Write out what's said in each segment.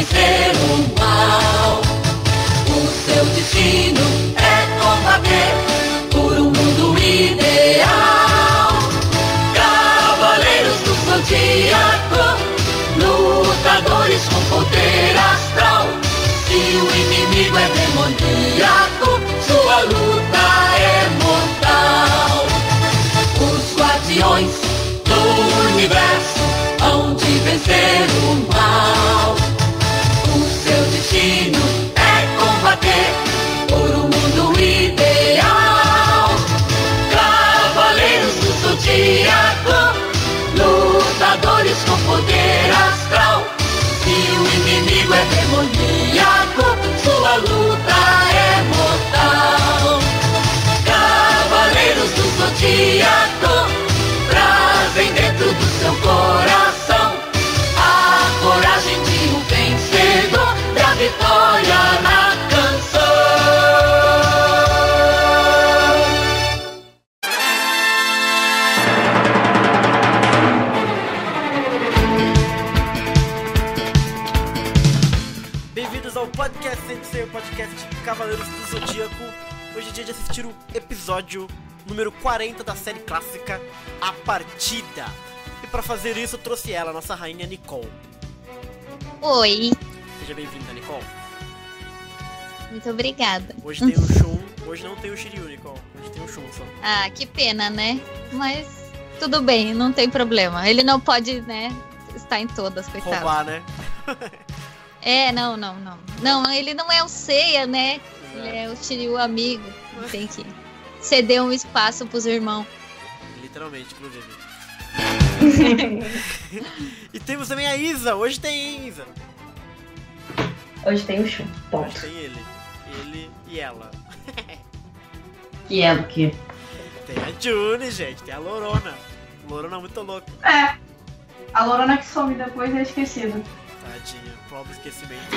vencer o mal. O seu destino é combater por um mundo ideal. Cavaleiros do Zodíaco, lutadores com poder astral. Se o inimigo é demoníaco, sua luta é mortal. Os guardiões do universo hão vencer o mal. Cavaleiros do Zodíaco. Hoje é dia de assistir o episódio número 40 da série clássica A Partida. E pra fazer isso eu trouxe ela, nossa rainha Nicole. Oi, Seja bem-vinda, Nicole. muito obrigada. Hoje tem o Shun, hoje não tem o Shiryu, Nicole. Hoje tem o Shun só. Ah, que pena, né? Mas tudo bem, não tem problema. Ele não pode, né, estar em todas, coitado. Roubar, né? É, não, não, não. Não, ele não é o Seiya, né? Ele é o Shiryu amigo. Tem que ceder um espaço pros irmãos. Literalmente, inclusive. e temos também a Isa. Hoje tem, hein, Isa? Hoje tem o chum. Hoje tem ele. Ele e ela. Que é o quê? Tem a June, gente. Tem a Lorona. Lorona muito louca. É. A Lorona que some depois é esquecida. Tadinha, próprio esquecimento.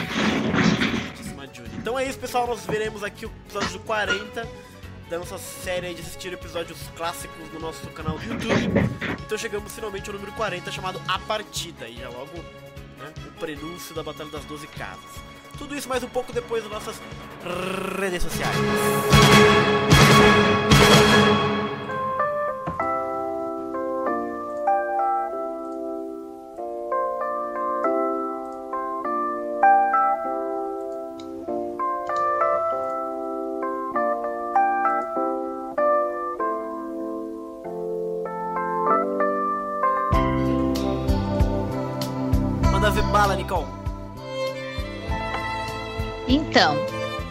Muitíssima Judy. Então é isso, pessoal. Nós veremos aqui o episódio 40 da nossa série de assistir episódios clássicos no nosso canal do YouTube. Então chegamos finalmente ao número 40, chamado A Partida. E já logo né, o prenúncio da Batalha das 12 Casas. Tudo isso mais um pouco depois das nossas redes sociais. Então,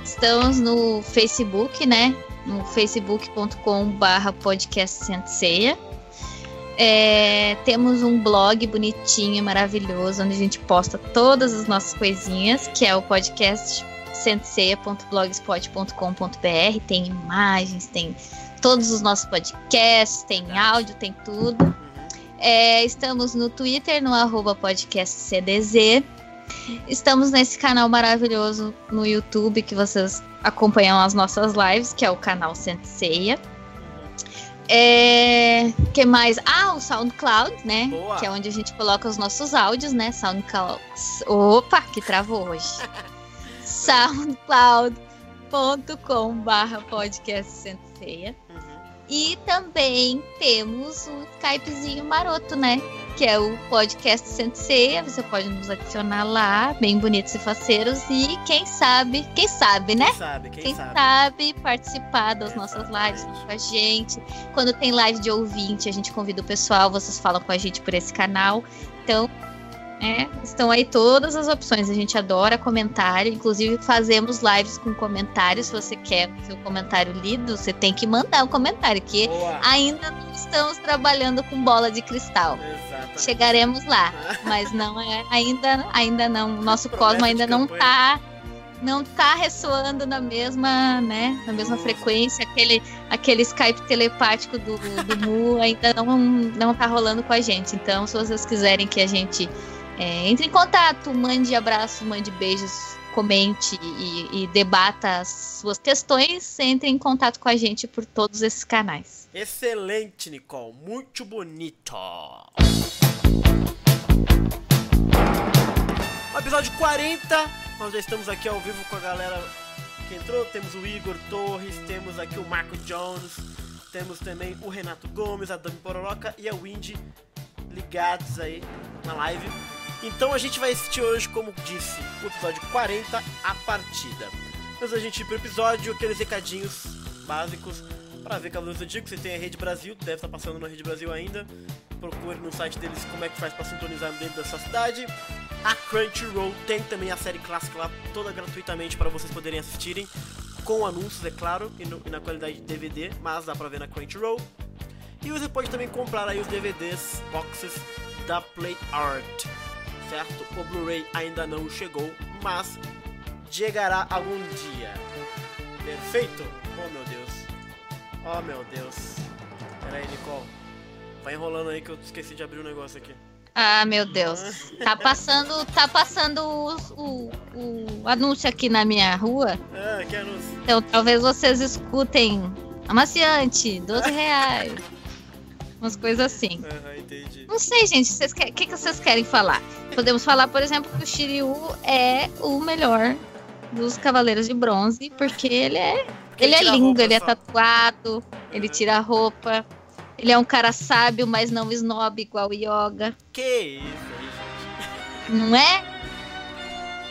estamos no Facebook, né? No facebook.com barra podcast Senseia. É, temos um blog bonitinho, maravilhoso, onde a gente posta todas as nossas coisinhas, que é o podcast senseia.blogspot.com.br. Tem imagens, tem todos os nossos podcasts, tem áudio, tem tudo. É, estamos no Twitter, no arroba podcastcdz. Estamos nesse canal maravilhoso no YouTube que vocês acompanham as nossas lives, que é o canal Senseia. É, que mais? Ah, o SoundCloud, né? Boa. Que é onde a gente coloca os nossos áudios, né? SoundCloud. Opa, que travou hoje. soundcloud.com barra podcast Senseia. Uhum. E também temos o Skypezinho maroto, né? Que é o podcast Senseia. Você pode nos adicionar lá, bem bonitos e faceiros. E quem sabe, quem sabe, né? Quem sabe, quem, Quem sabe. sabe participar das nossas Exatamente. lives com a gente. Quando tem live de ouvinte, a gente convida o pessoal, vocês falam com a gente por esse canal. Então, é, estão aí todas as opções. A gente adora comentário, inclusive fazemos lives com comentários. Se você quer o seu comentário lido, você tem que mandar o comentário, que Boa. ainda não estamos trabalhando com bola de cristal. Exatamente. Chegaremos lá, mas não é ainda, ainda não. O nosso cosmo ainda não campanha. tá não tá ressoando na mesma, né, na mesma Nossa. frequência, aquele aquele Skype telepático do, do Mu ainda não não tá rolando com a gente. Então, se vocês quiserem que a gente é, entre em contato, mande abraço, mande beijos, comente e, e debata as suas questões, entre em contato com a gente por todos esses canais. Excelente, Nicole. Muito bonito. Episódio 40, nós já estamos aqui ao vivo com a galera que entrou. Temos o Igor Torres, temos aqui o Marco Jones, temos também o Renato Gomes, a Dami Pororoca e a Windy ligados aí na live. Então a gente vai assistir hoje, como disse, o episódio 40, a partida. Antes da gente ir pro episódio, aqueles recadinhos básicos para ver Cavaleiros do Zodíaco. Você tem a Rede Brasil, deve estar passando na Rede Brasil ainda. Procure no site deles como é que faz para sintonizar dentro da sua cidade. A Crunchyroll tem também a série clássica lá, toda gratuitamente para vocês poderem assistirem. Com anúncios, é claro, e, no, e na qualidade de DVD, mas dá pra ver na Crunchyroll. E você pode também comprar aí os DVDs, boxes da Play Art, certo? O Blu-ray ainda não chegou, mas chegará algum dia. Perfeito? Oh meu Deus. Oh meu Deus. Pera aí, Nicole. Vai enrolando aí que eu esqueci de abrir um negócio aqui. Ah, meu Deus. Tá passando, tá passando o, o, o anúncio aqui na minha rua. Ah, que anúncio. Então talvez vocês escutem amaciante, 12 reais. Umas coisas assim. Aham, entendi. Não sei, gente. O que, que vocês querem falar? Podemos falar, por exemplo, que o Shiryu é o melhor dos Cavaleiros de Bronze, porque ele é. Porque Ele é tira a lindo, ele é tatuado, ele Uhum. tira a roupa. Ele é um cara sábio, mas não snob igual o Yoga. Que isso aí, gente. Não é?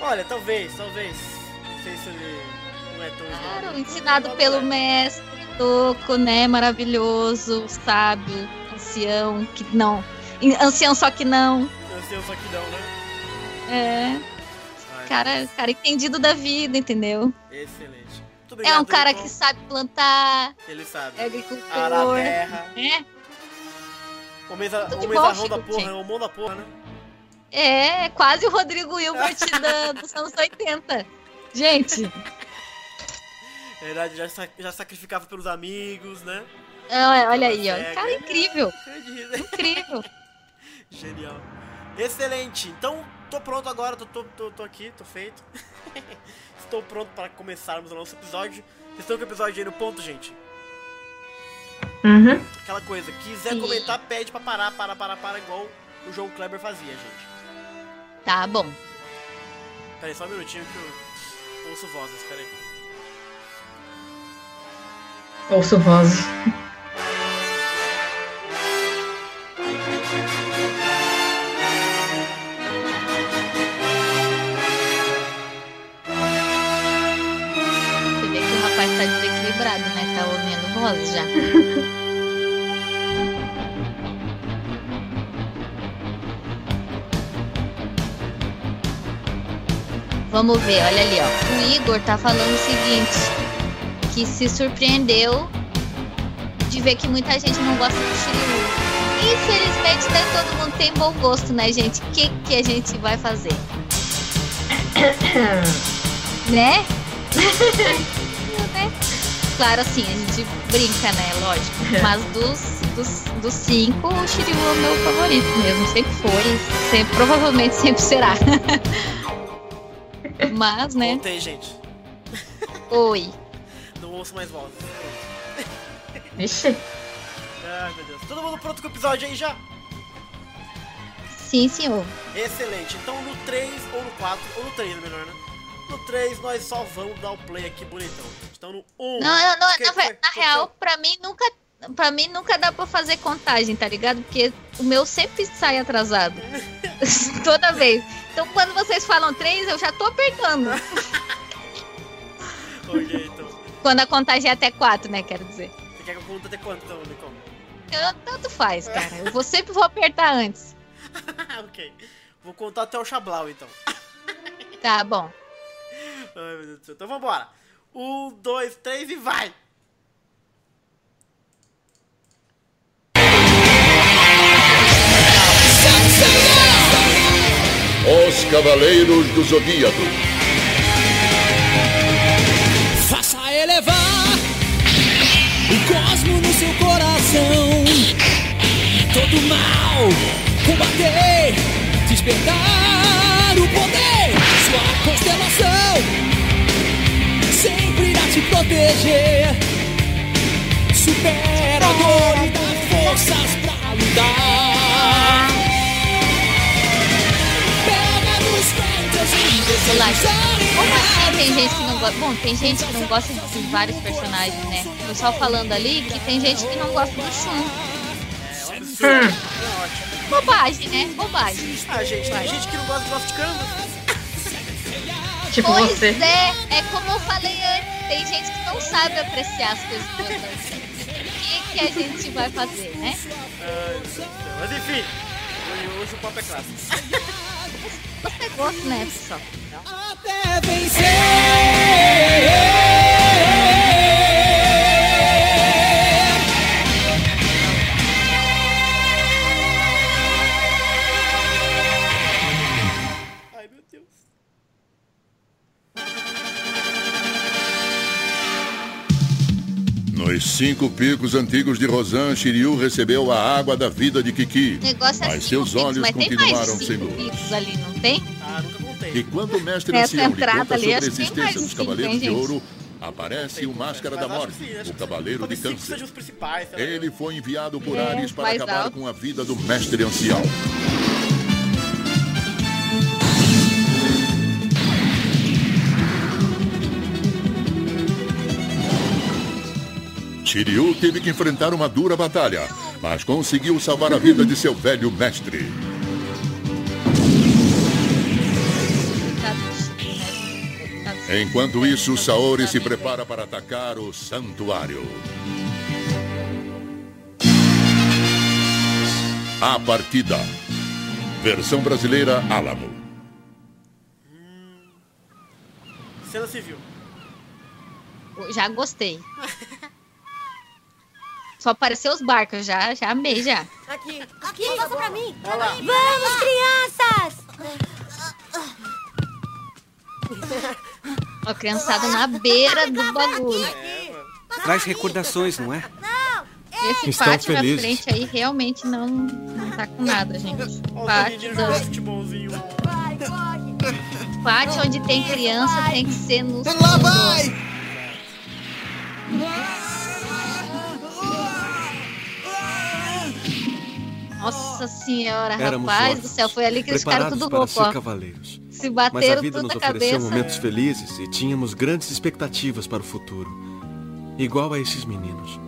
Olha, talvez, talvez. Não sei se ele não é tão Claro, snob. ensinado pelo é. mestre Toco, né? Maravilhoso, sábio, ancião, que não. Ancião só que não. Sei, só que não, né? É. Ai, Cara, cara entendido da vida, entendeu? Excelente. É um cara que sabe plantar, Ele sabe. é Arar a agricultor. terra. É, Homens, a, Tudo de homens bom, arrão da porra, é o mão da porra, né? é quase o Rodrigo Hilbert da, dos anos 80. Gente, Verdade, já, já sacrificava pelos amigos, né? olha olha aí, ó. Cega. Cara incrível, Acredito. incrível. Genial. Excelente. Então, tô pronto agora, tô, tô, tô, tô aqui, tô feito. Estou pronto para começarmos o nosso episódio. Vocês estão com o episódio aí no ponto, gente? Uhum. Aquela coisa, quiser Sim. comentar, pede pra parar, para, para, para, igual o João Kleber fazia, gente. Tá bom. Pera aí, só um minutinho que eu ouço vozes, pera aí. Ouço vozes. Já. Vamos ver, olha ali, ó. O Igor tá falando o seguinte: que se surpreendeu de ver que muita gente não gosta do Shiryu. Infelizmente, nem todo mundo tem bom gosto, né, gente? O que, que a gente vai fazer? né? Claro, assim, a gente brinca, né? Lógico. Mas dos, dos, dos cinco, o Shiryu é o meu favorito mesmo. Sempre foi. Sempre, provavelmente sempre será. Mas, né? Voltei, gente. Oi. Não ouço mais vozes. Vixe. Ai, meu Deus. Todo mundo pronto com o episódio aí já? Sim, senhor. Excelente. Então no 3 ou no 4, ou no 3 é melhor, né? No 3 nós só vamos dar o play aqui bonitão. No 1. Não, não, não, Que na, foi? na Aconteceu? real, pra mim nunca. Pra mim nunca dá pra fazer contagem, tá ligado? Porque o meu sempre sai atrasado. Toda vez. Então quando vocês falam três, eu já tô apertando. Ok, então. Quando a contagem é até quatro, né? Quero dizer. Você quer que eu conte até quanto, então, Nicole? Eu, tanto faz, cara. Eu vou, sempre vou apertar antes. ok. Vou contar até o Chablau, então. Tá bom. Ai, meu Deus do céu. Então vambora. Um, dois, três e vai! Os Cavaleiros do Zodíaco. Faça elevar o cosmo no seu coração. Todo mal combater, despertar o poder. Sua constelação te proteger. Supera a dor e dá forças pra lutar. Pega no strength tem gente que não gosta. Bom, tem gente que não gosta de vários personagens, né? O pessoal falando ali que tem gente que não gosta do Shun. É um. É ótimo. Bobagem, né? Bobagem. Ah, gente, tem gente que não gosta de Lost Canvas. Tipo pois você. é, é como eu falei antes, tem gente que não sabe apreciar as coisas boas da vida. O que, que a gente vai fazer, né? Ai. Mas enfim, hoje- hoje o papo é clássico. Você gosta, né, pessoal? Até vencer. Cinco picos antigos de Rosan, Shiryu recebeu a água da vida de Kiki. O negócio é Mas seus picos, olhos mas tem mais de continuaram cinco sem luz. picos ali, não tem? Ah, nunca contei. E quando o mestre Essa ancião lhe entrada conta ali, sobre a existência dos Cavaleiros de? Ouro, aparece o Máscara da Morte, sim, o Cavaleiro de Câncer. Ele foi enviado por É, Ares para acabar alto. com a vida do mestre ancião. Shiryu teve que enfrentar uma dura batalha, mas conseguiu salvar a vida de seu velho mestre. Enquanto isso, Saori se prepara para atacar o santuário. A partida. Versão brasileira Alamo. Cena civil. Já gostei. Só apareceu os barcos, já, já amei já. Aqui, aqui, passa pra mim. Lá. Vamos, crianças! Ó, criançada na beira do bagulho. É, mano. Traz recordações, não é? Esse Estão pátio felizes. na frente aí realmente não, não tá com nada, gente. Pátio, da- pátio onde tem criança tem que ser nos Lá vai! Nossa senhora, Éramos rapaz órfãos, do céu, foi ali que eles ficaram tudo louco, ser ó. cavaleiros. Se Mas a bateram vida tudo nos ofereceu cabeça. momentos felizes e tínhamos grandes expectativas para o futuro. Igual a esses meninos.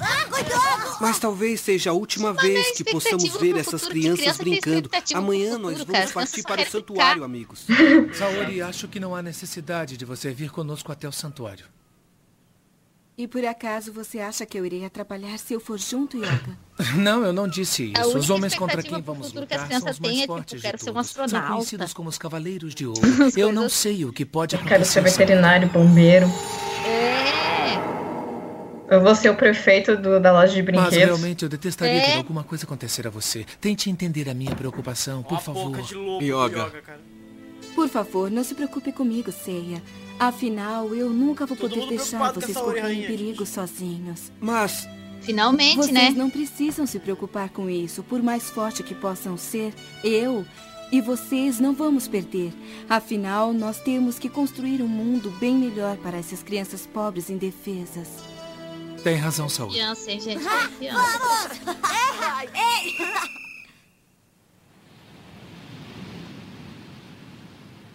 Ah! Mas talvez seja a última não é vez que possamos ver essas crianças criança brincando. Amanhã futuro, nós vamos partir para o santuário, ficar. amigos. Saori, acho que não há necessidade de você vir conosco até o santuário. E por acaso você acha que eu irei atrapalhar se eu for junto, Yoga? Não, eu não disse isso. Os homens contra quem vamos futuro que as lutar são os mais é, tipo, fortes quero de ser um todos. São astronauta. conhecidos como os Cavaleiros de Ouro. Eu não sei o que pode Quero ser acontecer. ao veterinário, bombeiro. É, Eu vou ser o prefeito do- da loja de Mas brinquedos. realmente eu detestaria É. ver alguma coisa acontecer a você. Tente entender a minha preocupação, por favor. boca de lobo Yoga. Yoga. Por favor, não se preocupe comigo, Seiya. Afinal, eu nunca vou Todo poder deixar vocês correrem perigo sozinhos. Mas finalmente, Vocês né? não precisam se preocupar com isso. Por mais forte que possam ser, eu e vocês não vamos perder. Afinal, nós temos que construir um mundo bem melhor para essas crianças pobres e indefesas. Tem razão. Criança, hein, gente? Criança.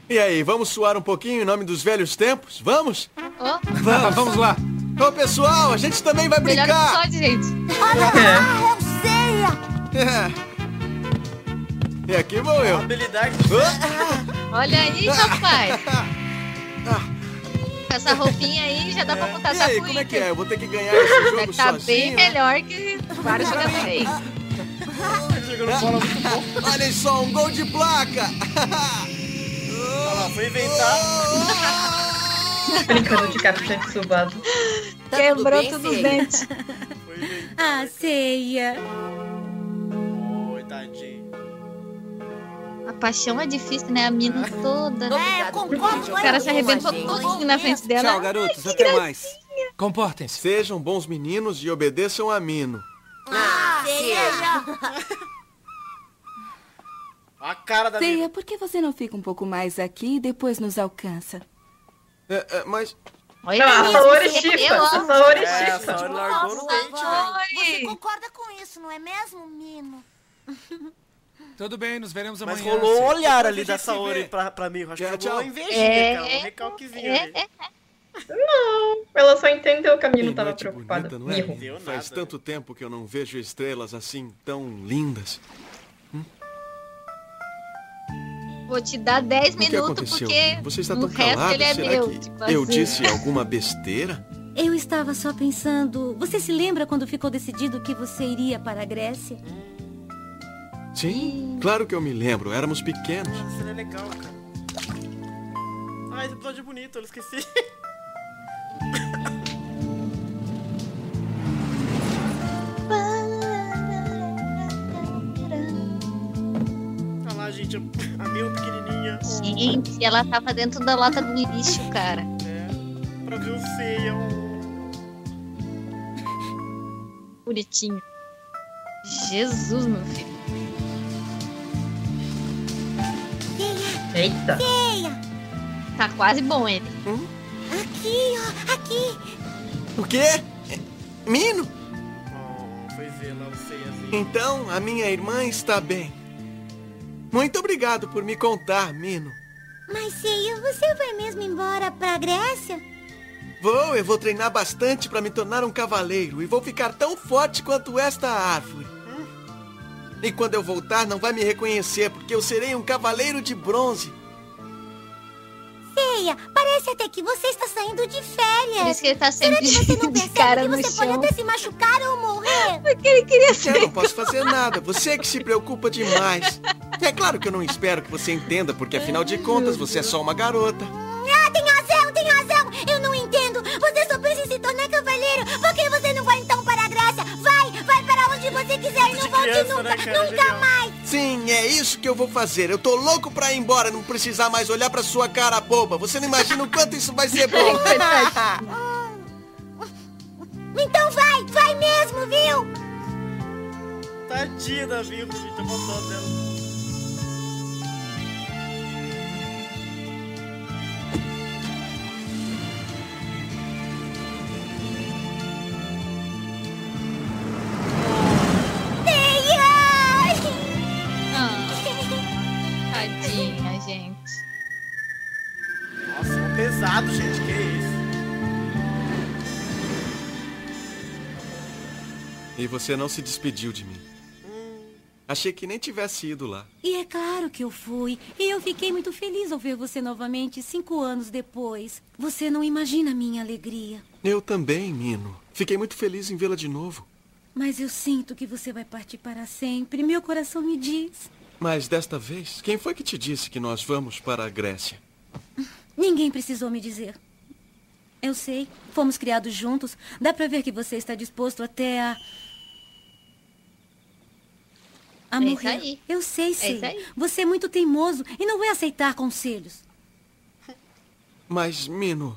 E aí, vamos suar um pouquinho em nome dos velhos tempos? Vamos? Ó, Vamos! Vamos lá. Ô pessoal, a gente também vai melhor brincar! episódio, gente. Ah, é o Ceia! E aqui vou eu. Habilidade. Olha aí, rapaz. Com essa roupinha aí já dá pra botar E essa aí, como é que é? Eu vou ter que ganhar esse jogo Tá bem sozinho? melhor que vários jogadores. Olha só, um gol de placa! Olha lá, foi inventar. Brincando de capitã de subado. Quebrou tudo os dentes. Ah, Ceia! Oi, tadinho. A paixão é difícil, né? A mina toda. É, eu concordo O cara se arrebentou todinho na frente dela. Tchau, garotos, até mais. Comportem-se. Sejam bons meninos e obedeçam a Mino. Ah, Ceia! A cara da Ceia, por que você não fica um pouco mais aqui e depois nos alcança? É, é, mas Olha Não, a Saori ó. A Saori É, a chipa. Saori largou no dente, velho. Você concorda com isso, não é mesmo, Mino? Tudo bem, nos veremos Mas amanhã. rolou um olhar Depois ali da Saori pra, pra mim. Eu Acho que rolou uma invejinha, É, cara. Um recalquezinho é, ali. é. Não, ela só entendeu que a Mino Que tava preocupada. bonita, não é? Faz nada. tanto tempo que eu não vejo estrelas assim tão lindas. Vou te dar 10 O que minutos aconteceu? porque Você está o tão resto calado? ele é Será meu. que tipo eu assim. disse alguma besteira? Eu estava só pensando. Você se lembra quando ficou decidido que você iria para a Grécia? Sim, claro que eu me lembro. Éramos pequenos. Ah, seria legal, cara. Ah, esse episódio é bonito, eu esqueci. Gente, ela tava dentro da lata do lixo, cara. É, pra ver o ceia. Bonitinho. Jesus, meu filho. Eita. Tá quase bom ele. Aqui, ó, aqui. O quê? É, Mino? Oh, foi ver lá o ceiazinho. Então a minha irmã está bem. Muito obrigado por me contar, Mino. Mas, Ceia, você vai mesmo embora para a Grécia? Vou, eu vou treinar bastante para me tornar um cavaleiro e vou ficar tão forte quanto esta árvore. E quando eu voltar, não vai me reconhecer, porque eu serei um cavaleiro de bronze. Ceia, parece até que você está saindo de Por férias. isso que ele tá Será sempre que você não de percebe cara que no você pode chão. até se machucar ou morrer? Porque ele queria ser. Eu não posso fazer nada, você que se preocupa demais. É claro que eu não espero que você entenda, porque afinal de contas você é só uma garota. Ah, tem razão, tem razão. Eu não entendo. Você só pensa em se tornar cavaleiro. Por que você não vai então para a Grécia? Vai, vai para onde você quiser e não volte criança, nunca, né, cara? nunca Genial. mais. Sim, é isso que eu vou fazer. Eu tô louco pra ir embora, não precisar mais olhar pra sua cara boba. Você não imagina o quanto isso vai ser bom. Então vai, vai mesmo, viu? Tadinha da gente, eu vou dela. Você não se despediu de mim. Achei que nem tivesse ido lá. E é claro que eu fui. E eu fiquei muito feliz ao ver você novamente cinco anos depois. Você não imagina a minha alegria. Eu também, Mino. Fiquei muito feliz em vê-la de novo. Mas eu sinto que você vai partir para sempre. Meu coração me diz. Mas desta vez, quem foi que te disse que nós vamos para a Grécia? Ninguém precisou me dizer. Eu sei. Fomos criados juntos. Dá pra ver que você está disposto até a. A É isso morrer. aí. Eu sei, É sei. isso aí. Você é muito teimoso e não vai aceitar conselhos. Mas, Mino,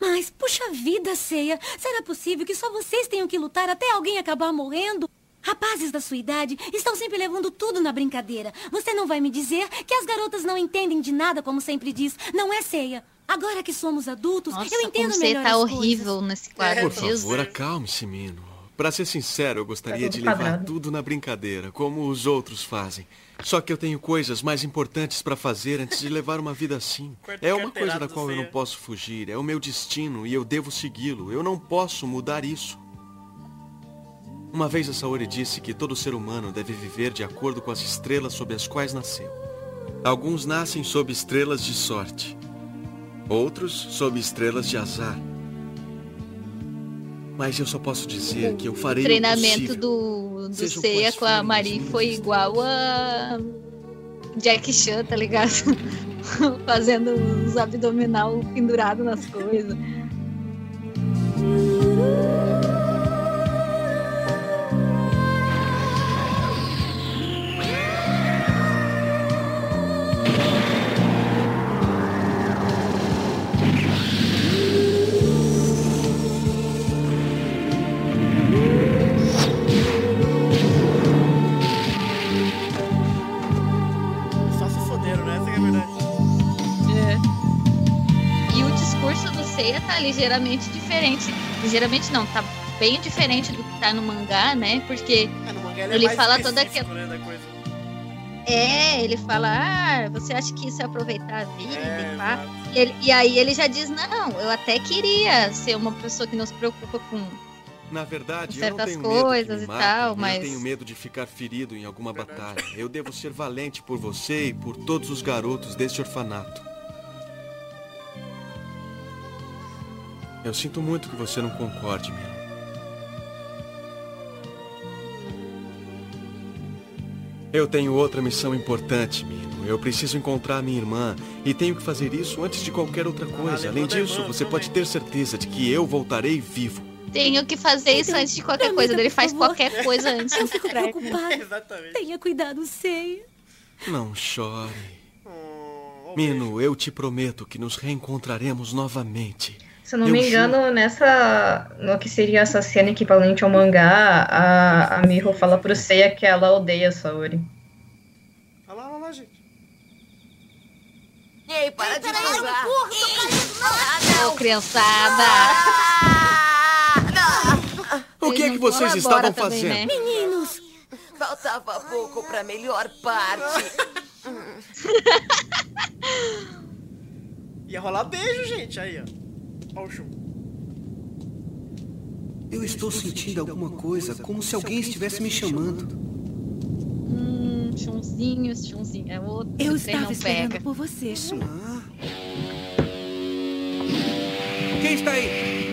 Mas, puxa vida, Ceia. Será possível que só vocês tenham que lutar até alguém acabar morrendo? Rapazes da sua idade estão sempre levando tudo na brincadeira. Você não vai me dizer que as garotas não entendem de nada, como sempre diz. Não é Ceia. Agora que somos adultos, Nossa, eu entendo como você melhor tá as horrível nesse quadro. por Jesus. favor, acalme-se, Mino. Pra ser sincero, eu gostaria Tá de todo levar quadrado. tudo na brincadeira, como os outros fazem. Só que eu tenho coisas mais importantes pra fazer antes de levar uma vida assim. Quarto É uma coisa da qual eu não Ceia. posso fugir. É o meu destino e eu devo segui-lo. Eu não posso mudar isso. Uma vez a Saori disse que todo ser humano deve viver de acordo com as estrelas sob as quais nasceu. Alguns nascem sob estrelas de sorte, outros sob estrelas de azar. Mas eu só posso dizer que eu farei o treinamento do, do Sejam Ceia com a Mari foi igual a Jack Chan, tá ligado? Fazendo os abdominal pendurado nas coisas. Seiya tá ligeiramente diferente. Ligeiramente não, tá bem diferente do que tá no mangá, né? Porque no mangá ele, Ele é mais fala toda aquela- né. É, ele fala, ah, você acha que isso é aproveitar a vida É, e pá? E, ele- e aí ele já diz, não, eu até queria ser uma pessoa que não se preocupa com. Na verdade, eu não Certas tenho medo coisas que e me tal, matem, mas- Eu tenho medo de ficar ferido em alguma batalha. Eu devo ser valente por você e por todos os garotos deste orfanato. Eu sinto muito que você não concorde, Milo. Eu tenho outra missão importante, Milo. Eu preciso encontrar minha irmã e tenho que fazer isso antes de qualquer outra coisa. Além disso, você pode ter certeza de que eu voltarei vivo. Tenho que fazer isso antes de qualquer amiga, coisa. Ele faz favor. qualquer coisa antes. Eu fico preocupada. Exatamente. Tenha cuidado, Ceia. Não chore. Oh, Mino, eu te prometo que nos reencontraremos novamente. Se eu não Eu me juro. engano, nessa. No que seria essa cena equivalente ao mangá, a, a Miho fala pro Seiya que ela odeia a Saori. Olha lá, olha lá, gente. Ei, para de empurrar. Ô, criançada! O que é que vocês estavam também, fazendo? né? Meninos, Faltava pouco pra melhor parte. Ia rolar beijo, gente. Aí, ó. Olha o chum. Eu estou sentindo alguma coisa, como se alguém estivesse me chamando. Hum, chunzinho, chunzinho. É outro eu estava esperando pega. por você. Ah. Quem está aí?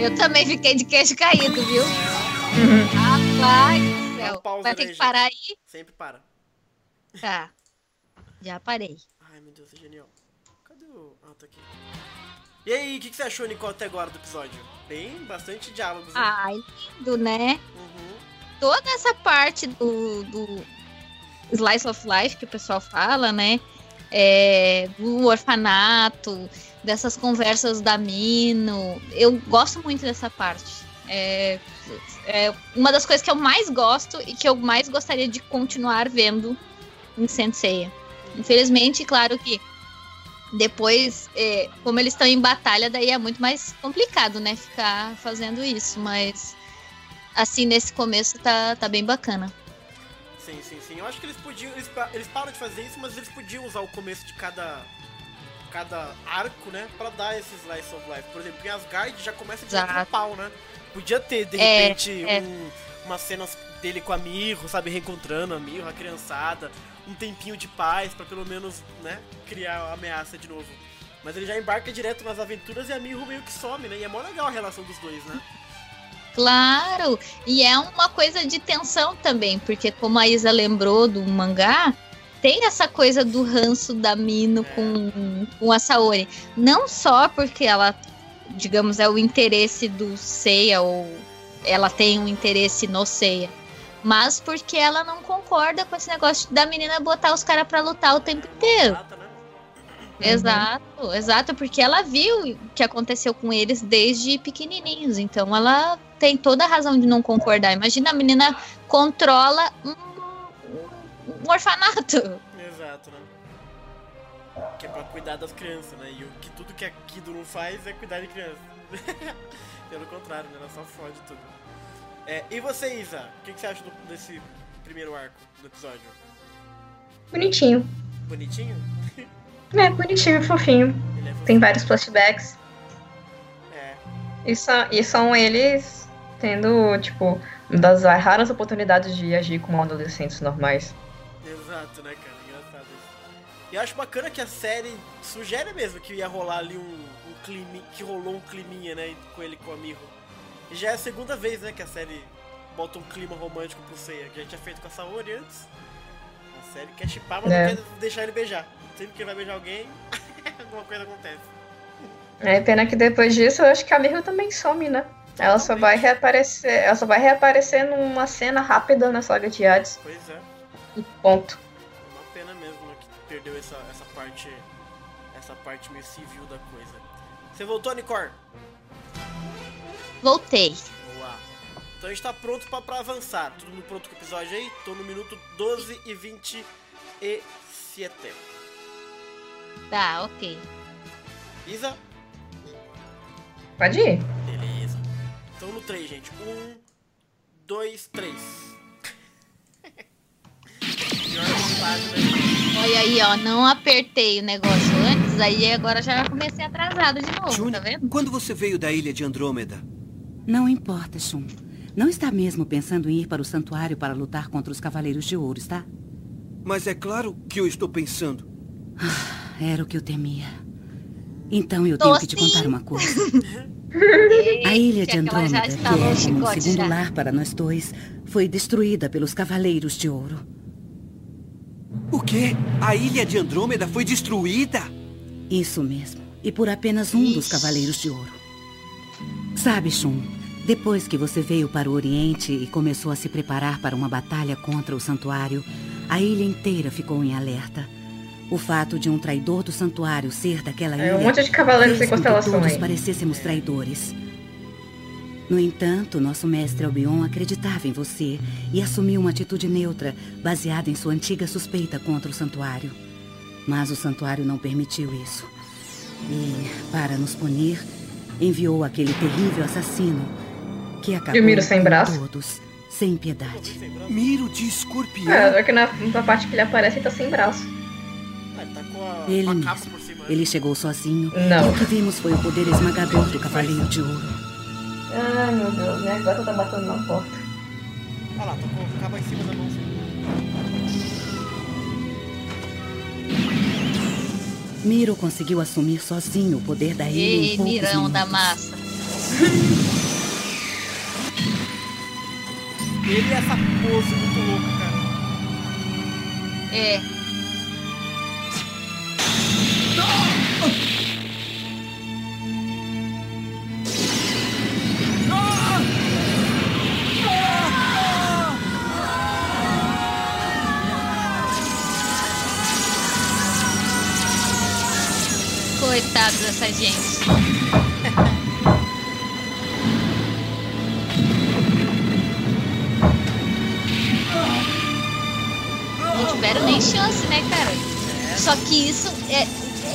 Eu também fiquei de queixo caído, viu? Rapaz pausa Vai ter que parar aí? Sempre para. Tá. Já parei. Ai, meu Deus, é genial. Cadê o... Ah, tá aqui. E aí, o que, que você achou, Nicole, até agora do episódio? Bem, bastante diálogos. né? Ai, lindo, né? Uhum. Toda essa parte do, do Slice of Life que o pessoal fala, né? É, do orfanato, dessas conversas da Mino. Eu gosto muito dessa parte. É, é uma das coisas que eu mais gosto e que eu mais gostaria de continuar vendo em Sensei. Infelizmente, claro que depois, é, como eles estão em batalha, daí é muito mais complicado, né? Ficar fazendo isso, mas assim, nesse começo tá, tá bem bacana. Sim, sim, sim. Eu acho que eles podiam. Eles, eles param de fazer isso, mas eles podiam usar o começo de cada. Cada arco, né? Pra dar esse slice of life. Por exemplo, em Asgard já começa no Exato. pau, né? Podia ter, de É, repente, é. um- umas cenas dele com a Mirro, sabe? Reencontrando a Mirro, a criançada. Um tempinho de paz pra pelo menos, né? Criar a ameaça de novo. Mas ele já embarca direto nas aventuras e a Mirro meio que some, né? E é mó legal a relação dos dois, né? Claro! E é uma coisa de tensão também, porque como a Isa lembrou do mangá, tem essa coisa do ranço da Mino com, com a Saori. Não só porque ela, digamos, é o interesse do Seiya, ou ela tem um interesse no Seiya, mas porque ela não concorda com esse negócio da menina botar os caras pra lutar o tempo inteiro. Mata, né? Exato, exato, porque ela viu o que aconteceu com eles desde pequenininhos, então ela tem toda a razão de não concordar. Imagina a menina controla um, um orfanato. Exato, né? Que é pra cuidar das crianças, né? E o que tudo que a não faz é cuidar de criança. Pelo contrário, né? Ela só fode tudo. É, e você, Isa? O que, que você acha do- desse primeiro arco do episódio? Bonitinho. Bonitinho? É, bonitinho, fofinho. É Tem vários flashbacks. É, E, são- e são eles tendo, tipo, uma das raras oportunidades de agir como adolescentes normais. exato, né, cara? E eu acho bacana que a série sugere mesmo que ia rolar ali um, um clima, que rolou um climinha, né, com ele e com o amigo. E já é a segunda vez, né, que a série bota um clima romântico pro Seiya, que a gente tinha feito com a Saori antes. A série quer chipar, mas É. não quer deixar ele beijar. Sempre que ele vai beijar alguém, alguma coisa acontece. É pena que depois disso, eu acho que a Miho também some, né? Ela só vai reaparecer. Ela só vai reaparecer numa cena rápida na saga de Hades. Pois é. E ponto. Perdeu essa, essa parte. Essa parte meio civil da coisa. Você voltou, Nicor? Voltei. Boa. Então a gente tá pronto pra, pra avançar. Todo mundo pronto com o episódio aí? Tô no minuto 12 e 27. Tá, ok. Isa? Pode ir. Beleza. Então no 3, gente. 1, 2, 3. Olha aí, ó, não apertei o negócio antes, aí agora já comecei atrasado de novo, June, tá vendo? quando você veio da ilha de Andrômeda? Não importa, Shun. Não está mesmo pensando em ir para o santuário para lutar contra os Cavaleiros de Ouro, está? Mas é claro que eu estou pensando. Era o que eu temia. Então eu tenho que te contar uma coisa. A ilha de Andrômeda, que é como um segundo já. lar para nós dois, foi destruída pelos Cavaleiros de Ouro. O quê? A ilha de Andrômeda foi destruída? Isso mesmo. E por apenas um dos Cavaleiros de Ouro. Sabe, Shun, depois que você veio para o Oriente e começou a se preparar para uma batalha contra o santuário, a ilha inteira ficou em alerta. O fato de um traidor do santuário ser daquela É, ilha. um monte de cavaleiros sem constelação todos aí. parecêssemos traidores. No entanto, nosso mestre Albion acreditava em você e assumiu uma atitude neutra, baseada em sua antiga suspeita contra o santuário. Mas o santuário não permitiu isso. E, para nos punir, enviou aquele terrível assassino que acabou E o Miro sem braço? todos, sem piedade. Miro de escorpião? É, aqui na, na parte que ele aparece, ele tá sem braço. Ele mesmo. Ele chegou sozinho. Não. E o que vimos foi o poder esmagador do Cavaleiro de Ouro. Ai, meu Deus, minha gata tá batendo na porta. Olha lá, tocou o cabo em cima da mão. Miro conseguiu assumir sozinho o poder da ilha em Ei, poucos Mirão minutos. da massa. Ele e essa pose muito louca, cara. É. Coitado dessa gente. Não tiveram nem chance, né, cara? Só que isso é,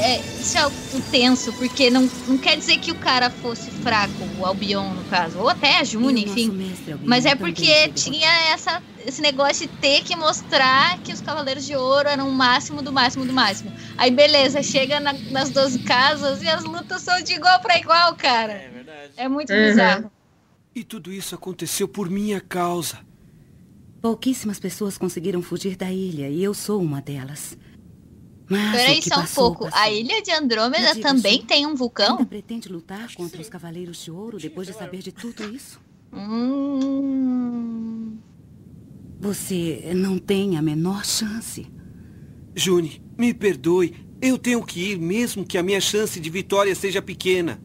é- isso é o tenso, porque não, não quer dizer que o cara fosse fraco, o Albion, no caso, ou até a June, enfim. Mas é porque tinha essa, esse negócio de ter que mostrar que os Cavaleiros de Ouro eram o máximo do máximo do máximo. Aí beleza, chega na- nas 12 casas e as lutas são de igual pra igual, cara. É verdade. É muito Uhum. bizarro. E tudo isso aconteceu por minha causa. Pouquíssimas pessoas conseguiram fugir da ilha e eu sou uma delas. Mas Peraí só um pouco. passou. A Ilha de Andrômeda também Shun, tem um vulcão? Ainda pretende lutar contra os Cavaleiros de Ouro depois de saber de tudo isso? Hum... Você não tem a menor chance. June, me perdoe. Eu tenho que ir mesmo que a minha chance de vitória seja pequena.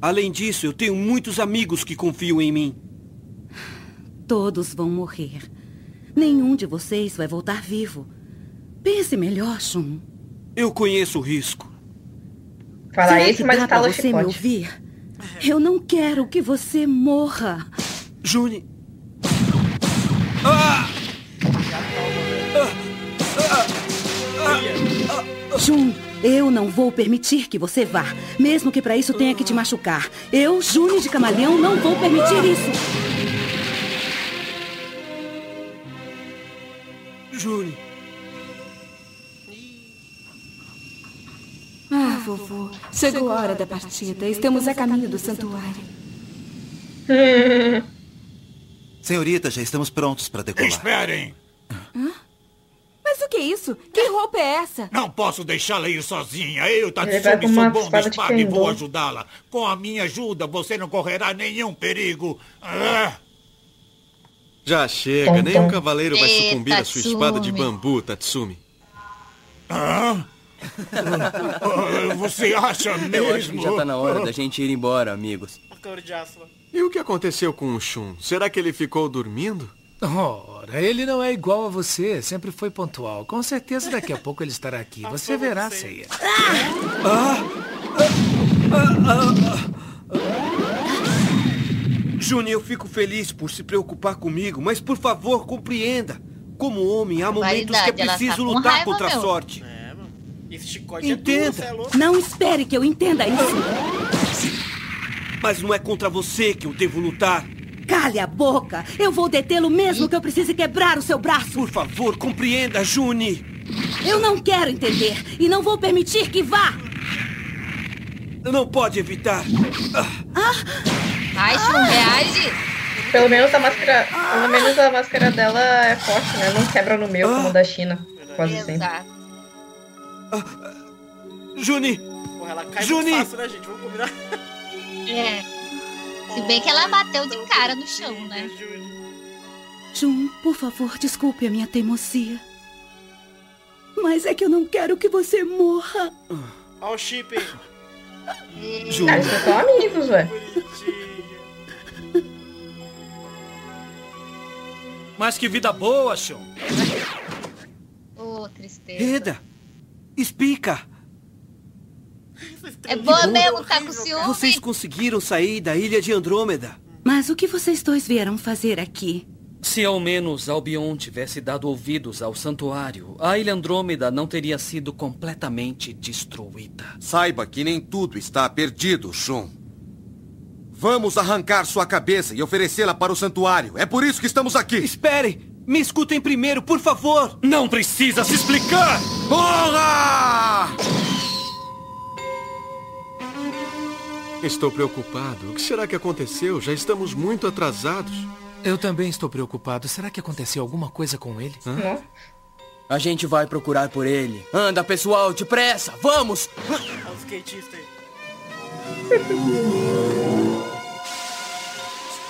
Além disso, eu tenho muitos amigos que confiam em mim. Todos vão morrer. Nenhum de vocês vai voltar vivo. Pense melhor, Shun. Eu conheço o risco. Fala Será isso, que mas dá tá você me ouvir? Eu não quero que você morra. June. Jun, eu não vou permitir que você vá, mesmo que para isso tenha que te machucar. Eu, June de Camaleão, não vou permitir isso. June. Ah, vovô, chegou a hora da partida. Estamos a caminho do santuário. Senhorita, já estamos prontos para decolar. Esperem! O que é isso? Que roupa é essa? Não posso deixá-la ir sozinha. Eu, Tatsumi, sou bom de espada e vou ajudá-la. Com a minha ajuda, você não correrá nenhum perigo. Ah! Já chega, Tom, nenhum tom. cavaleiro vai sucumbir à sua espada de bambu, Tatsumi. Hã? Ah, Você acha mesmo? Eu acho que já tá na hora da gente ir embora, amigos. Cor de aço. E o que aconteceu com o Shun? Será que ele ficou dormindo? Ora, ele não é igual a você, sempre foi pontual. Com certeza daqui a pouco ele estará aqui. Você verá, Ceia. June, eu fico feliz por se preocupar comigo, mas por favor, compreenda. Como homem, há momentos que é tá preciso lutar raiva, contra a sorte. Esse chicote é Entenda. é louco. Não espere que eu entenda isso. Mas não é contra você que eu devo lutar. Cale a boca! Eu vou detê-lo mesmo que eu precise quebrar o seu braço! Por favor, compreenda, June! Eu não quero entender e não vou permitir que vá! Não pode evitar. Ai, Shun, reage. Pelo menos a máscara. Pelo menos a máscara dela é forte, né? Não quebra no meio como a da China. Quase sempre. Exato. June! Porra, ela cai Juni! muito fácil, né, gente? Vamos combinar. É. Se bem que ela bateu de cara no chão, né? Jun, por favor, desculpe a minha teimosia. Mas é que eu não quero que você morra. Ó o chip. June. Ah, eles são amigos, ué. Mas que vida boa, Sean. Ô, tristeza. Reda! Explica! É boa mesmo, tá com ciúme. Vocês conseguiram sair da ilha de Andrômeda. Mas o que vocês dois vieram fazer aqui? Se ao menos Albion tivesse dado ouvidos ao santuário, a Ilha Andrômeda não teria sido completamente destruída. Saiba que nem tudo está perdido, Shun. Vamos arrancar sua cabeça e oferecê-la para o santuário. É por isso que estamos aqui. Esperem! Me escutem primeiro, por favor! Não precisa se explicar! Porra! Estou preocupado. O que será que aconteceu? Já estamos muito atrasados. Eu também estou preocupado. Será que aconteceu alguma coisa com ele? Não. A gente vai procurar por ele. Anda, pessoal, depressa! Vamos! Olha o skatista aí.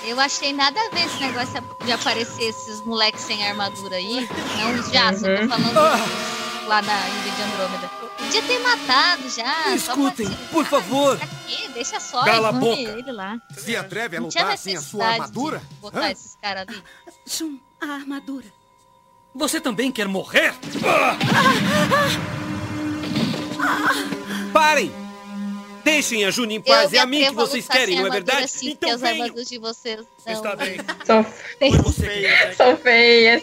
Eu achei nada a ver esse negócio de aparecer esses moleques sem armadura aí. Não os eu tô falando lá na Ilha de Andrômeda. Podia ter matado já. Escutem, por favor! Pra quê? Deixa só Cala a boca. ele lá. Se atreve a lutar sem a sua armadura? de botar Hã? esses caras ali. Jun, a armadura. Você também quer morrer? Parem! Deixem a June em paz. É a mim que vocês querem, não é verdade? Sim, Então as venham! armaduras de vocês são... Está bem. São, Feia, são feias.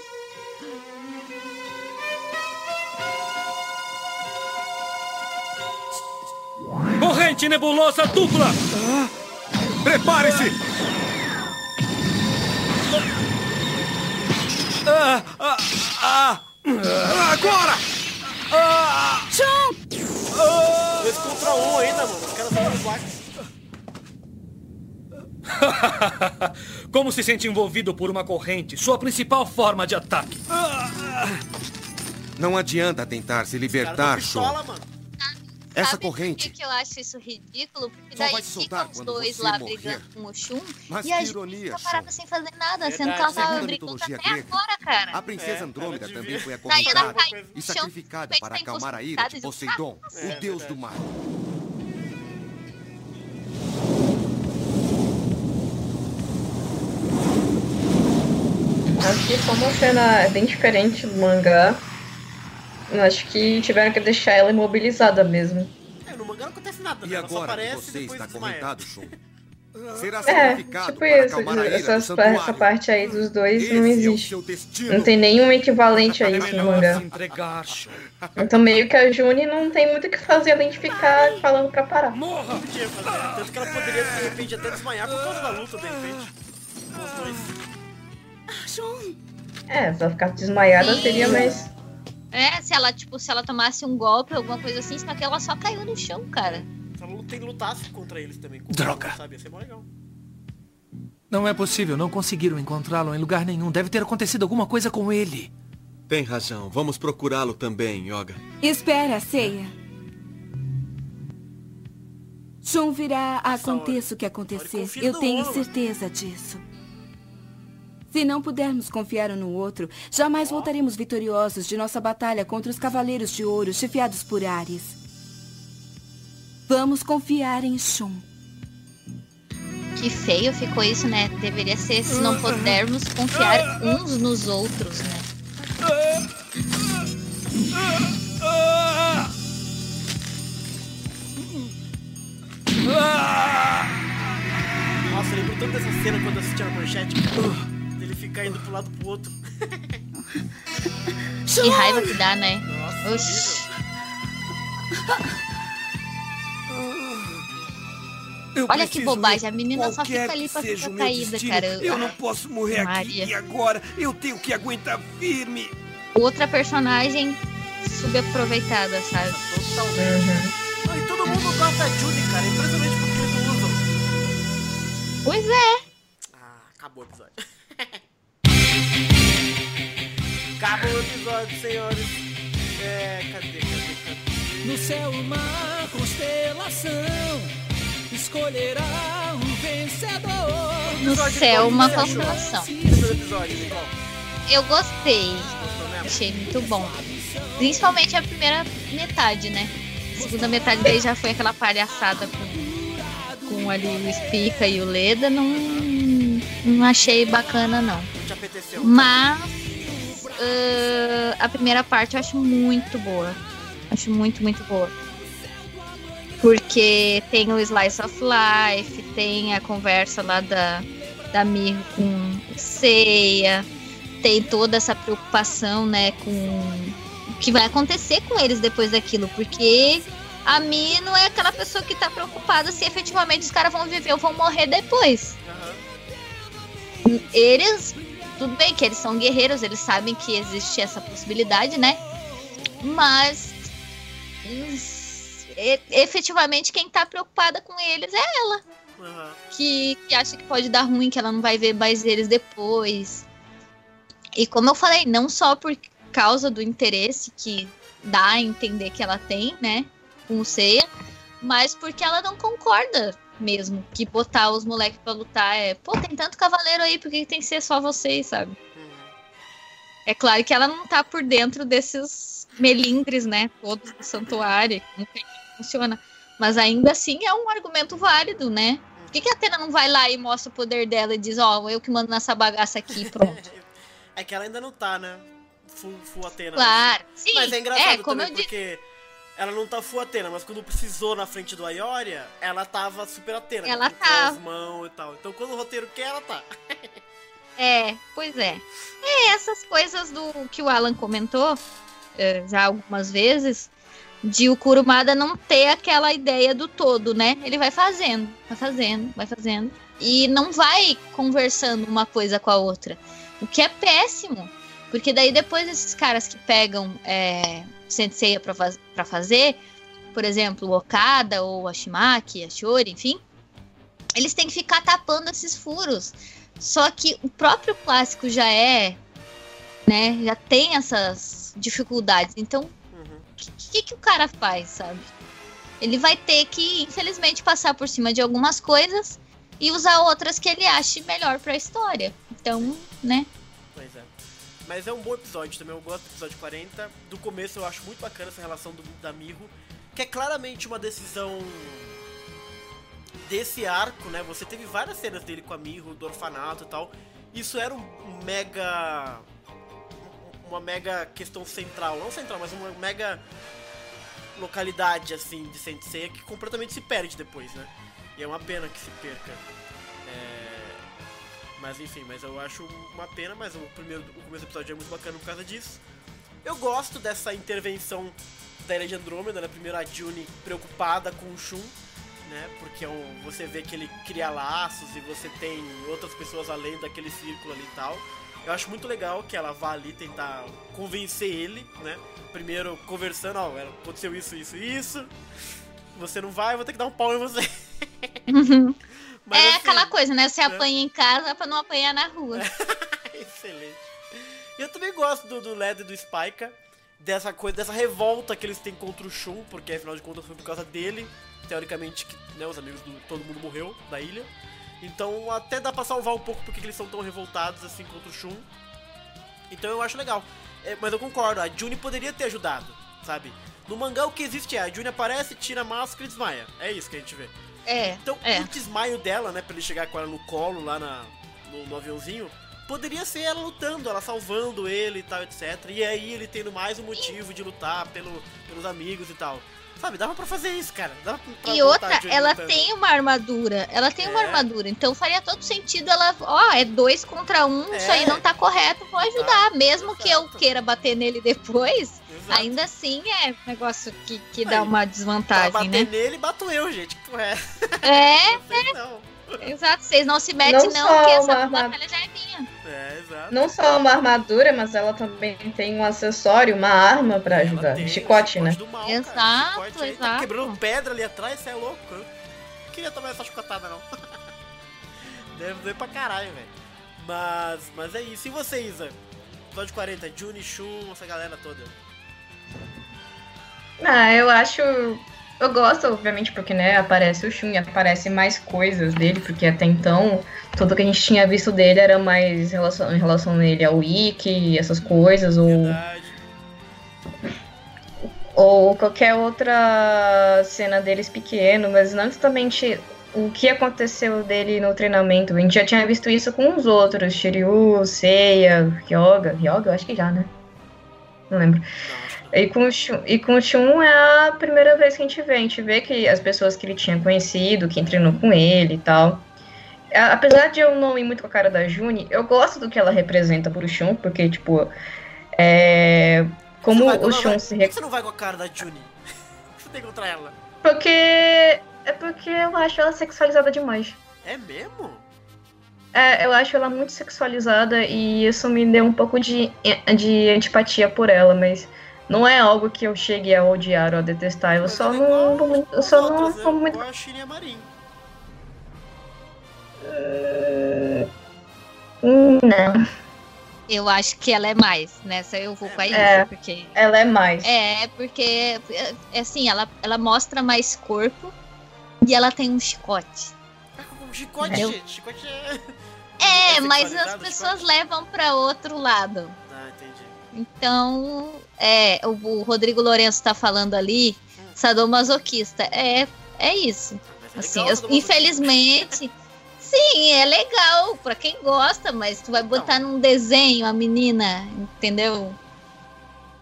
Corrente nebulosa dupla! Prepare-se! Ah, ah, ah, Agora! ah, Jun! Dois contra um ainda, mano. Os caras estão no vácuo. Como se sente envolvido por uma corrente, sua principal forma de ataque. Não adianta tentar se libertar. Pistola, mano. Essa Sabe corrente. Por que que eu acho isso ridículo? Porque Só daí vai se soltar ficam os dois lá morrer. brigando com o Shun. Mas e a ironia, parada sem fazer nada, sendo que ela tava Segundo a brigando até grega, agora, cara. A princesa É, Andrômeda também foi acorrentada e sacrificada para acalmar a ira de Poseidon, É, o deus do mar. Acho que como a cena é bem diferente do mangá, eu acho que tiveram que deixar ela imobilizada mesmo. É, no mangá não acontece nada, E né? Ela só agora aparece e você depois está desmaia. Shun, será É, tipo isso, essas, santuário. essa parte aí dos dois Esse não é existe. destino. Não tem nenhum equivalente a isso no mangá. Então meio que a June não tem muito o que fazer além de ficar falando pra parar. Morra! Podia fazer? Tanto que ela poderia, de repente, até desmaiar por causa da luta, de repente. Com os dois. É, se ela ficar desmaiada seria mais. É, se ela, tipo, se ela tomasse um golpe, alguma coisa assim, só que ela só caiu no chão, cara. Se ela tem lutasse contra eles também. com Droga. Sabe? Ia ser mó legal. Não é possível, não conseguiram encontrá-lo em lugar nenhum. Deve ter acontecido alguma coisa com ele. Tem razão. Vamos procurá-lo também, Yoga. Espera, Ceia. Jun virá, aconteça o que acontecer. Eu tenho certeza disso. Se não pudermos confiar um no outro, jamais voltaremos vitoriosos de nossa batalha contra os Cavaleiros de Ouro chefiados por Ares. Vamos confiar em Shun. Que feio ficou isso, né? Deveria ser se não pudermos confiar uns nos outros, né? Nossa, eu lembro tanto dessa cena quando eu assisti a manchete, cara. Dele ficar indo pro lado pro outro. Que raiva que dá, né? Nossa, Oxi. Eu Olha que bobagem, a menina só fica ali pra ficar caída, destino, cara. Eu não posso morrer Maria. aqui e agora. Eu tenho que aguentar firme. Outra personagem subaproveitada, sabe? Totalmente. Não, e todo mundo gosta da Judy, cara. Impressionante porque eles não usam. Pois é. Ah, acabou o episódio. Acabou o episódio, senhores. É, cadê, cadê, cadê? No céu uma constelação escolherá um vencedor. No céu, uma constelação. Eu gostei. Achei muito bom. Principalmente a primeira metade, né? A segunda metade daí já foi aquela palhaçada com, com ali o Spica e o Leda. Não, não achei bacana, não. Mas ah, a primeira parte eu acho muito boa. Acho muito, muito boa. Porque tem o Slice of Life, tem a conversa lá da, da Mir com o Seiya, tem toda essa preocupação, né, com o que vai acontecer com eles depois daquilo, porque a Mi não é aquela pessoa que tá preocupada se efetivamente os caras vão viver ou vão morrer depois. Eles, tudo bem que eles são guerreiros, eles sabem que existe essa possibilidade, né? Mas e- efetivamente quem tá preocupada com eles é ela. Que, que acha que pode dar ruim, que ela não vai ver mais eles depois. E como eu falei, não só por causa do interesse que dá a entender que ela tem, né, com o Seiya, mas porque ela não concorda mesmo que botar os moleques pra lutar é, pô, tem tanto cavaleiro aí, por que tem que ser só vocês, sabe? É claro que ela não tá por dentro desses melindres, né, todos do santuário, como que funciona, mas ainda assim é um argumento válido, né? Por que, que a Atena não vai lá e mostra o poder dela e diz, ó, eu que mando nessa bagaça aqui, pronto. É que ela ainda não tá, né? Full, full Atena. Claro, sim. Mas é engraçado É, como também eu disse- porque ela não tá full Atena, mas quando precisou na frente do Aioria, ela tava super Atena. Ela tava. as mãos e tal. Então quando o roteiro quer, ela tá. É, pois é. É, essas coisas do que o Alan comentou é, já algumas vezes, de o Kurumada não ter aquela ideia do todo, né? Ele vai fazendo, vai fazendo, vai fazendo. E não vai conversando uma coisa com a outra. O que é péssimo. Porque daí depois esses caras que pegam é, Senseiya pra, faz- pra fazer, por exemplo, o Okada ou a Shimaki, a Shori, enfim, eles têm que ficar tapando esses furos. Só que o próprio clássico já é, né? Já tem essas dificuldades. Então, o que, que, que o cara faz, sabe? Ele vai ter que, infelizmente, passar por cima de algumas coisas e usar outras que ele ache melhor pra história. Então, né? Pois é. Mas é um bom episódio também, eu gosto do episódio 40. Do começo eu acho muito bacana essa relação do, da Miho, que é claramente uma decisão desse arco, né? Você teve várias cenas dele com a Miho, do orfanato e tal. Isso era um, um mega. Uma mega questão central, não central, mas uma mega localidade assim de Sensei que completamente se perde depois, né? E é uma pena que se perca. É, Mas enfim, mas eu acho uma pena, mas o primeiro o começo do episódio é muito bacana por causa disso. Eu gosto dessa intervenção da Ilha de Andrômeda, né? Primeiro a June preocupada com o Shun, né? Porque é você vê que ele cria laços e você tem outras pessoas além daquele círculo ali e tal. Eu acho muito legal que ela vá ali tentar convencer ele, né? Primeiro conversando, ó, aconteceu isso, isso, isso. Você não vai, eu vou ter que dar um pau em você. Mas, é assim, aquela coisa, né? Você né? apanha em casa pra não apanhar na rua. Excelente. E eu também gosto do, do Led e do Spike, dessa coisa, dessa revolta que eles têm contra o Shun, porque afinal de contas foi por causa dele, teoricamente, que né, os amigos do todo mundo morreu da ilha. Então até dá pra salvar um pouco porque que eles são tão revoltados assim contra o Shun. Então eu acho legal. É, mas eu concordo, a June poderia ter ajudado, sabe? No mangá o que existe é, a June aparece, tira a máscara e desmaia. É isso que a gente vê. É. Então, é. o desmaio dela, né, pra ele chegar com ela no colo lá na, no, no aviãozinho, poderia ser ela lutando, ela salvando ele e tal, etc. E aí ele tendo mais um motivo de lutar pelo, pelos amigos e tal. Sabe, dava pra fazer isso, cara. Dava pra E outra, ela lutando. tem uma armadura. Ela tem uma É. armadura. Então faria todo sentido ela. Ó, é dois contra um, isso aí É. não tá correto, vou ajudar. Mesmo que eu queira bater nele depois, Exato. ainda assim é um negócio que, que dá Aí, uma Pra desvantagem, bater né? nele, bato eu, gente. Que porra é? É, Sei não. exato. Vocês não se metem, Não não, essa uma arma- batalha já é. É, exato. Não só uma armadura, mas ela também tem um acessório, uma arma pra ajudar. Um chicote, né? Do mal, Exato, cara. Chicote aí, Tá exato. quebrando pedra ali atrás, você é louco. Eu não queria tomar essa chicotada, não. Deve doer pra caralho, velho. Mas, mas é isso. E você, Isa? Episódio 40, Juni, Shun, essa galera toda. Ah, eu acho. Eu gosto, obviamente, porque né, aparece o Shun e aparece mais coisas dele, porque até então tudo que a gente tinha visto dele era mais em relação, em relação a ele ao Wiki, essas coisas, ou. Ou qualquer outra cena deles pequeno, mas não exatamente o que aconteceu dele no treinamento. A gente já tinha visto isso com os outros, Shiryu, Seiya, Ryoga. Ryoga, eu acho que já, né? Não lembro. E com, o Shun, e com o Shun é a primeira vez que a gente vê. A gente vê que as pessoas que ele tinha conhecido, que treinou com ele e tal. Apesar de eu não ir muito com a cara da Juni, eu gosto do que ela representa pro Shun, porque, tipo, é. Como vai- o Shun vai- se Por que você não vai com a cara da Juni? O que você tem contra ela? Porque. É porque eu acho ela sexualizada demais. É mesmo? É, eu acho ela muito sexualizada e isso me deu um pouco de, de antipatia por ela, mas não é algo que eu chegue a odiar ou a detestar. Eu só não. vou muito- Eu só não vou muito. Shirin Marin. Hum, Não. Eu acho que ela é mais. Nessa eu vou com a Isa, É, porque. ela é mais. É, porque é, assim, ela, ela mostra mais corpo e ela tem um chicote. Um chicote, gente. Chicote é. É, É mas as pessoas levam pra outro lado. Ah. Então, é, o, o Rodrigo Lourenço tá falando ali, sadomasoquista. É, é isso. Assim, legal eu- sadomasoquista. infelizmente, sim, é legal pra quem gosta, mas tu vai botar num desenho a menina, entendeu?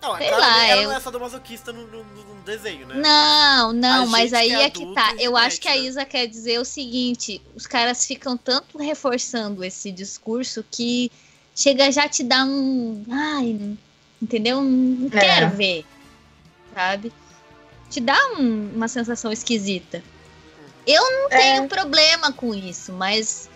Não, Sei lá, ela eu- não é sadomasoquista no, no, no desenho, né? Não, não, mas aí é é que tá. Eu acho que a? Isa quer dizer o seguinte: os caras ficam tanto reforçando esse discurso que chega já te dar um. Ai, entendeu? Não É. quero ver. Sabe? Te dá um- uma sensação esquisita. Eu não tenho problema com isso, mas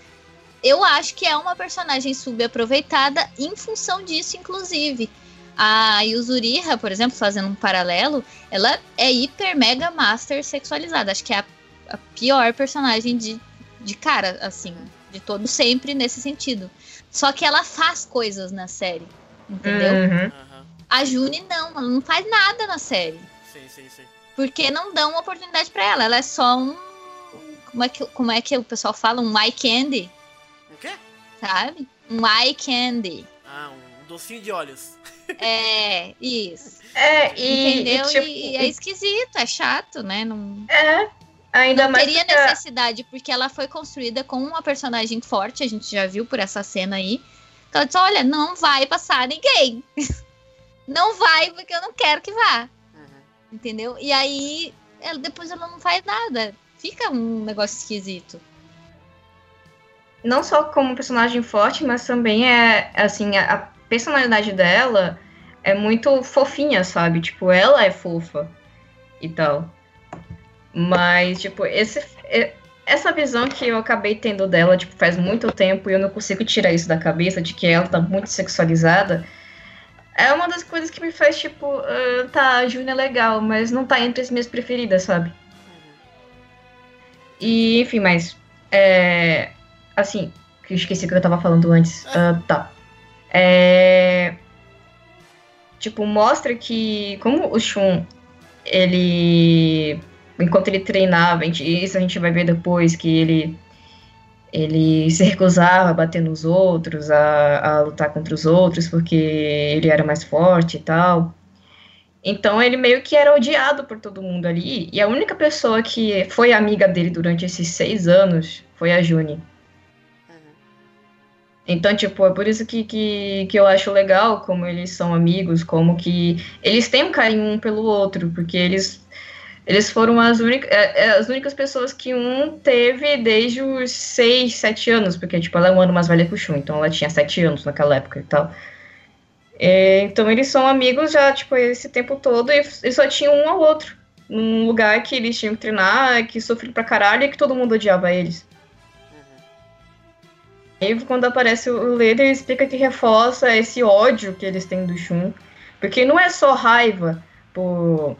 eu acho que é uma personagem subaproveitada em função disso, inclusive. A Yuzuriha, por exemplo, fazendo um paralelo, ela é hiper mega master sexualizada. Acho que é a, a pior personagem de, de cara, assim, de todo sempre nesse sentido. Só que ela faz coisas na série, entendeu? Uhum. A June não, ela não faz nada na série. Sim, sim, sim. Porque não dão uma oportunidade pra ela. Ela é só um. Como é que, como é que o pessoal fala? Um eye candy, O quê? sabe? Um eye candy. Ah, um docinho de olhos. É, isso. É, e, Entendeu? e, tipo, E é esquisito, é chato, né? Não, É, ainda não mais teria porque- necessidade, porque ela foi construída com uma personagem forte, a gente já viu por essa cena aí. Ela disse, olha, não vai passar ninguém. não vai, porque eu não quero que vá. Entendeu? E aí, ela, depois ela não faz nada. Fica um negócio esquisito. não só como personagem forte, mas também é, assim, a, a personalidade dela é muito fofinha, sabe? Tipo, ela é fofa e tal. Mas, tipo, esse, essa visão que eu acabei tendo dela, tipo, faz muito tempo e eu não consigo tirar isso da cabeça, de que ela tá muito sexualizada, é uma das coisas que me faz, tipo, ah, tá, a Júlia é legal, mas não tá entre as minhas preferidas, sabe? E, enfim, mas, é, assim, que esqueci o que eu tava falando antes. Ah, tá. É, tipo, mostra que, como o Shun, ele, enquanto ele treinava, gente- isso a gente vai ver depois, que ele, ele se recusava a bater nos outros, a, a lutar contra os outros, porque ele era mais forte e tal. Então ele meio que era odiado por todo mundo ali. E a única pessoa que foi amiga dele durante esses seis anos foi a Juni. Então, tipo, é por isso que, que, que eu acho legal como eles são amigos, como que eles têm um carinho um pelo outro, porque eles, eles foram as, única, é, é, as únicas pessoas que um teve desde os 6, 7 anos, porque, tipo, ela é um ano mais velha que o Shun, então ela tinha 7 anos naquela época e tal. É, então eles são amigos já, tipo, esse tempo todo e, e só tinham um ao outro. Num lugar que eles tinham que treinar, que sofriam pra caralho e que todo mundo odiava eles. E quando aparece o Leder, ele explica que reforça esse ódio que eles têm do Shun. Porque não é só raiva por,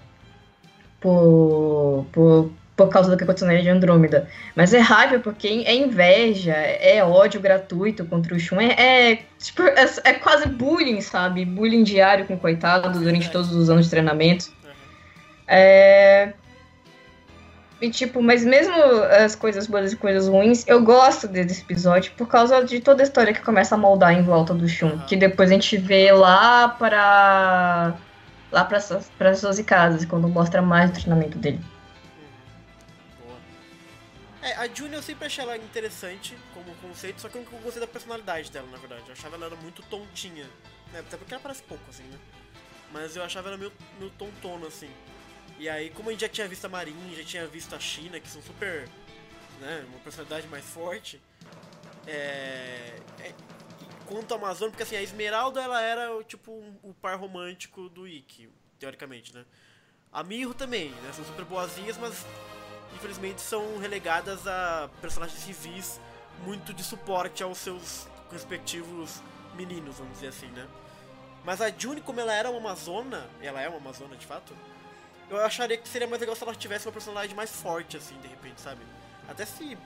por, por, por causa do que aconteceu na Ilha de Andrômeda, mas é raiva porque é inveja, é ódio gratuito contra o Shun. É, é, tipo, é, é quase bullying, sabe? Bullying diário com o coitado durante todos os anos de treinamento. É, e, tipo, mas mesmo as coisas boas e coisas ruins, eu gosto desse episódio por causa de toda a história que começa a moldar em volta do Shun. Que depois a gente vê lá para. Lá para as suas casas, quando mostra mais o treinamento dele. É, a June eu sempre achei ela interessante como conceito, só que eu não gostei da personalidade dela, na verdade. Eu achava ela muito tontinha. Né? Até porque ela parece pouco, assim, né? Mas eu achava ela meio, meio tontona, assim. E aí, como a gente já tinha visto a Marinha, já tinha visto a China, que são super. Né, uma personalidade mais forte. É, é, quanto ao Amazônia, porque assim, a Esmeralda ela era tipo um, o par romântico do Ikki, teoricamente, né? A Mirro também, né? São super boazinhas, mas infelizmente são relegadas a personagens civis muito de suporte aos seus respectivos meninos, vamos dizer assim, né? Mas a June, como ela era uma Amazona, ela é uma Amazona de fato, eu acharia que seria mais legal se ela tivesse uma personalidade mais forte, assim, de repente, sabe? Até se.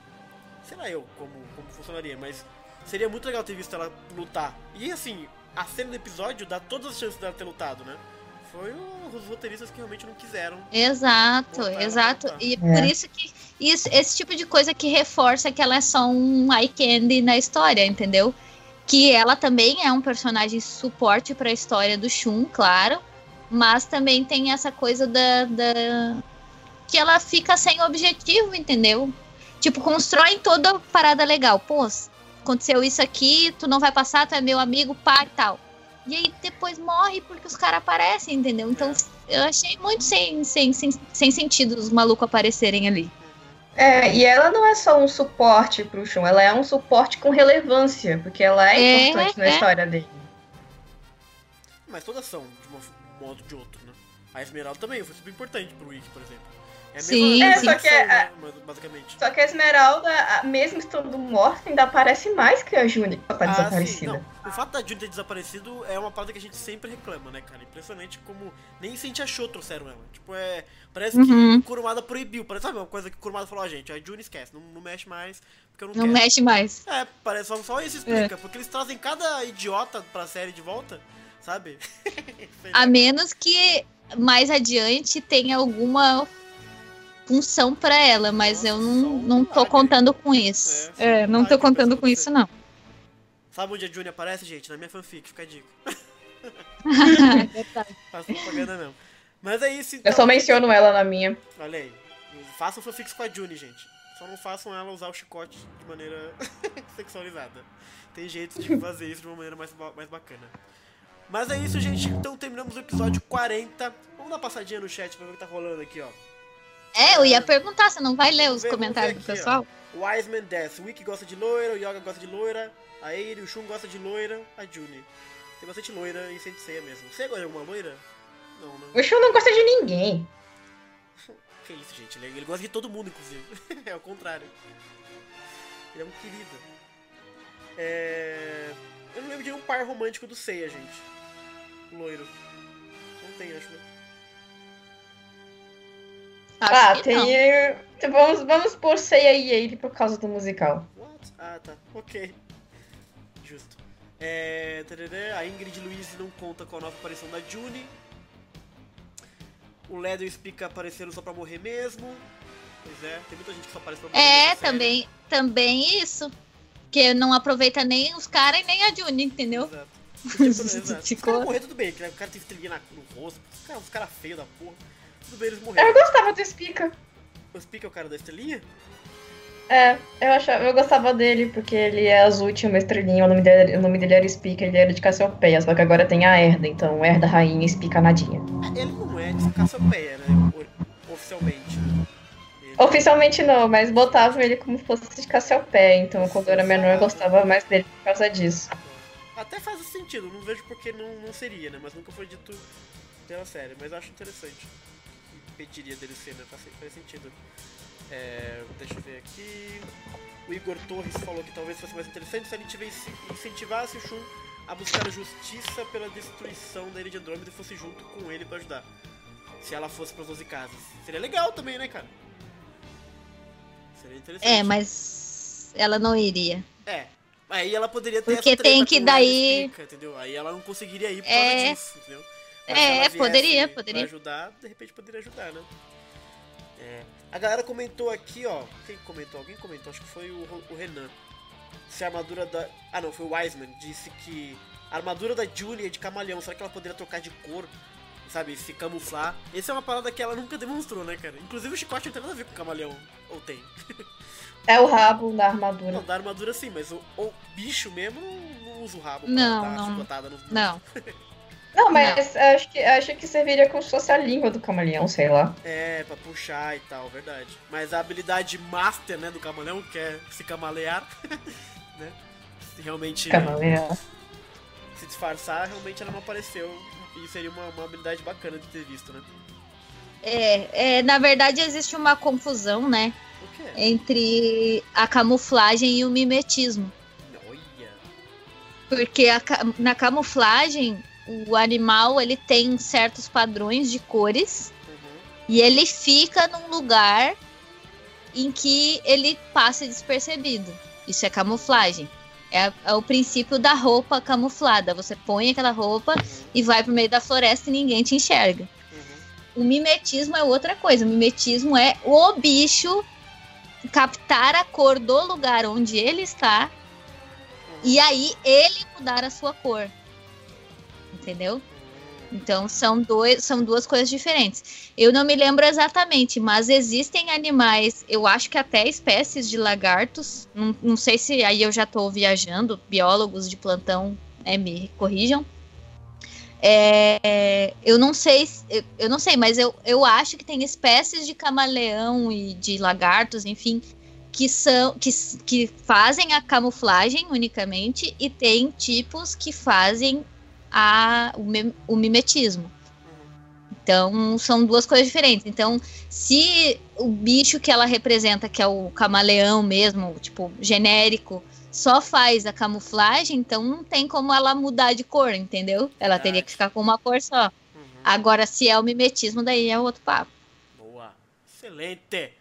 Sei lá eu como, como funcionaria, mas seria muito legal ter visto ela lutar. E assim, a cena do episódio dá todas as chances dela ter lutado, né? Foi os roteiristas que realmente não quiseram. Exato, exato. E é. por isso que isso, esse tipo de coisa que reforça que ela é só um eye candy na história, entendeu? Que ela também é um personagem suporte para a história do Shun, claro mas também tem essa coisa da, da. que ela fica sem objetivo, entendeu? Tipo, constrói toda parada legal. Pô, aconteceu isso aqui, tu não vai passar, tu é meu amigo, pá e tal. E aí depois morre porque os caras aparecem, entendeu? Então eu achei muito sem, sem, sem, sem sentido os malucos aparecerem ali. É, e ela não é só um suporte pro Shun, ela é um suporte com relevância, porque ela é, é importante na é. história dele. Mas todas são, de uma modo ou de outro, né? A Esmeralda também foi super importante pro Wiki, por exemplo. É a sim, é, só que é, né, basicamente. Só que a Esmeralda, mesmo estando morta, ainda aparece mais que a Juni que tá ah, desaparecida. Sim, o fato da Juni ter desaparecido é uma parada que a gente sempre reclama, né, cara? Impressionante como nem se a gente achou trouxeram ela. Tipo, é. Parece uhum. que o Kurumada proibiu. Parece, sabe, uma coisa que o Kurumada falou, a ah, gente, a Juni esquece, não, não mexe mais, porque eu não, não quero. mexe mais. É, parece só, só isso explica, é. porque eles trazem cada idiota pra série de volta sabe? A menos que mais adiante tenha alguma função para ela, mas Nossa, eu não, não tô contando com isso. É, é não tô contando com isso, não. Sabe onde a Juni aparece, gente? Na minha fanfic, fica a dica. Faço propaganda mesmo. Mas é isso, então. Eu só menciono ela na minha. Olha aí. Façam fanfics com a Juni, gente. Só não façam ela usar o chicote de maneira sexualizada. Tem jeito de fazer isso de uma maneira mais, mais bacana. Mas é isso, gente. Então terminamos o episódio 40. Vamos dar uma passadinha no chat pra ver o que tá rolando aqui, ó. É, eu ia perguntar, você não vai ler os comentários aqui, do pessoal? Ó. Wiseman Death. O Wiki gosta de loira, o Yoga gosta de loira, a Eiri, o Shun gosta de loira, a Juni. Tem bastante loira e Sensei mesmo. Você gosta de alguma loira? Não, não. O Shun não gosta de ninguém. que isso, gente. Ele, ele gosta de todo mundo, inclusive. é o contrário. Ele é um querido. É... Eu não lembro de um par romântico do Seiya, gente loiro. Não tem, acho, né? Ah, tem. Então vamos, vamos pôr Seiya e ele por causa do musical. What? Ah, tá. Ok. Justo. É, a Ingrid Luiz não conta com a nova aparição da June. O Leather Spica apareceram só pra morrer mesmo. Pois é, tem muita gente que só aparece pra morrer. É, também, também isso. Que não aproveita nem os caras e nem a June, entendeu? Exato. Ficou... Os morrer tudo bem, o cara teve estrelinha no rosto, os caras cara feios da porra. Tudo bem, eles morreram. Eu gostava do Spica. O Spica é o cara da estrelinha? É, eu, achava, eu gostava dele porque ele é azul e tinha uma estrelinha. O nome dele, o nome dele era Spica, ele era de Cassiopeia. Só que agora tem a Herda, então Herda Rainha Spica Nadinha. Ele não é de Cassiopeia, né? Oficialmente. Oficialmente não, mas botavam ele como se fosse de Cassiopeia. Então quando eu era menor eu gostava mais dele por causa disso. Até faz sentido, não vejo porque não, não seria, né? Mas nunca foi dito pela série. Mas eu acho interessante. Impediria dele ser, né? Faz, faz sentido. É, deixa eu ver aqui. O Igor Torres falou que talvez fosse mais interessante se ele tivesse, incentivasse o Shun a buscar justiça pela destruição da Ilha de Andrômeda e fosse junto com ele pra ajudar. Se ela fosse pras 12 casas. Seria legal também, né, cara? Seria interessante. É, mas ela não iria. É. Aí ela poderia ter Porque tem que daí- Spica, entendeu? Aí ela não conseguiria ir por É. causa disso, entendeu? É, viesse poderia, pra poderia. ajudar, de repente poderia ajudar, né? É. A galera comentou aqui, ó. Quem comentou? Alguém comentou, acho que foi o, o Renan. Se a armadura da. Ah não, foi o Wiseman. Disse que a armadura da Julie é de camaleão. Será que ela poderia trocar de cor? Sabe, se camuflar. Essa é uma parada que ela nunca demonstrou, né, cara? Inclusive o chicote não tem nada a ver com camaleão. Ou tem? É o rabo da armadura. Não, da armadura sim, mas o, o bicho mesmo não, não usa o rabo Não, pra dar não. chicotada no. Não. Não, mas acho que, acho que serviria como se fosse a língua do camaleão, sei lá. É, pra puxar e tal, verdade. Mas a habilidade master, né, do camaleão, que é se camalear, né? Se realmente Camaleão. se disfarçar, realmente ela não apareceu. E seria uma, uma habilidade bacana de ter visto, né? É, é, na verdade existe uma confusão, né? O quê? Entre a camuflagem e o mimetismo. Olha. Porque a na camuflagem, o animal ele tem certos padrões de cores e ele fica num lugar em que ele passa despercebido. Isso é camuflagem. É, é o princípio da roupa camuflada. Você põe aquela roupa e vai pro meio da floresta e ninguém te enxerga. O mimetismo é outra coisa. O mimetismo é o bicho captar a cor do lugar onde ele está e aí ele mudar a sua cor. Entendeu? Então são, dois, são duas coisas diferentes. Eu não me lembro exatamente, mas existem animais, eu acho que até espécies de lagartos. Não, não sei se aí eu já estou viajando, biólogos de plantão é, me corrijam. É, eu não sei, se- eu, eu não sei, mas eu, eu acho que tem espécies de camaleão e de lagartos, enfim, que são que, que fazem a camuflagem unicamente e tem tipos que fazem a, o, mim- o mimetismo. Então, são duas coisas diferentes. Então, se o bicho que ela representa, que é o camaleão mesmo, tipo, genérico, só faz a camuflagem, então não tem como ela mudar de cor, entendeu? Ela teria que ficar com uma cor só. Agora, se é o mimetismo, daí é outro papo. Boa. Excelente.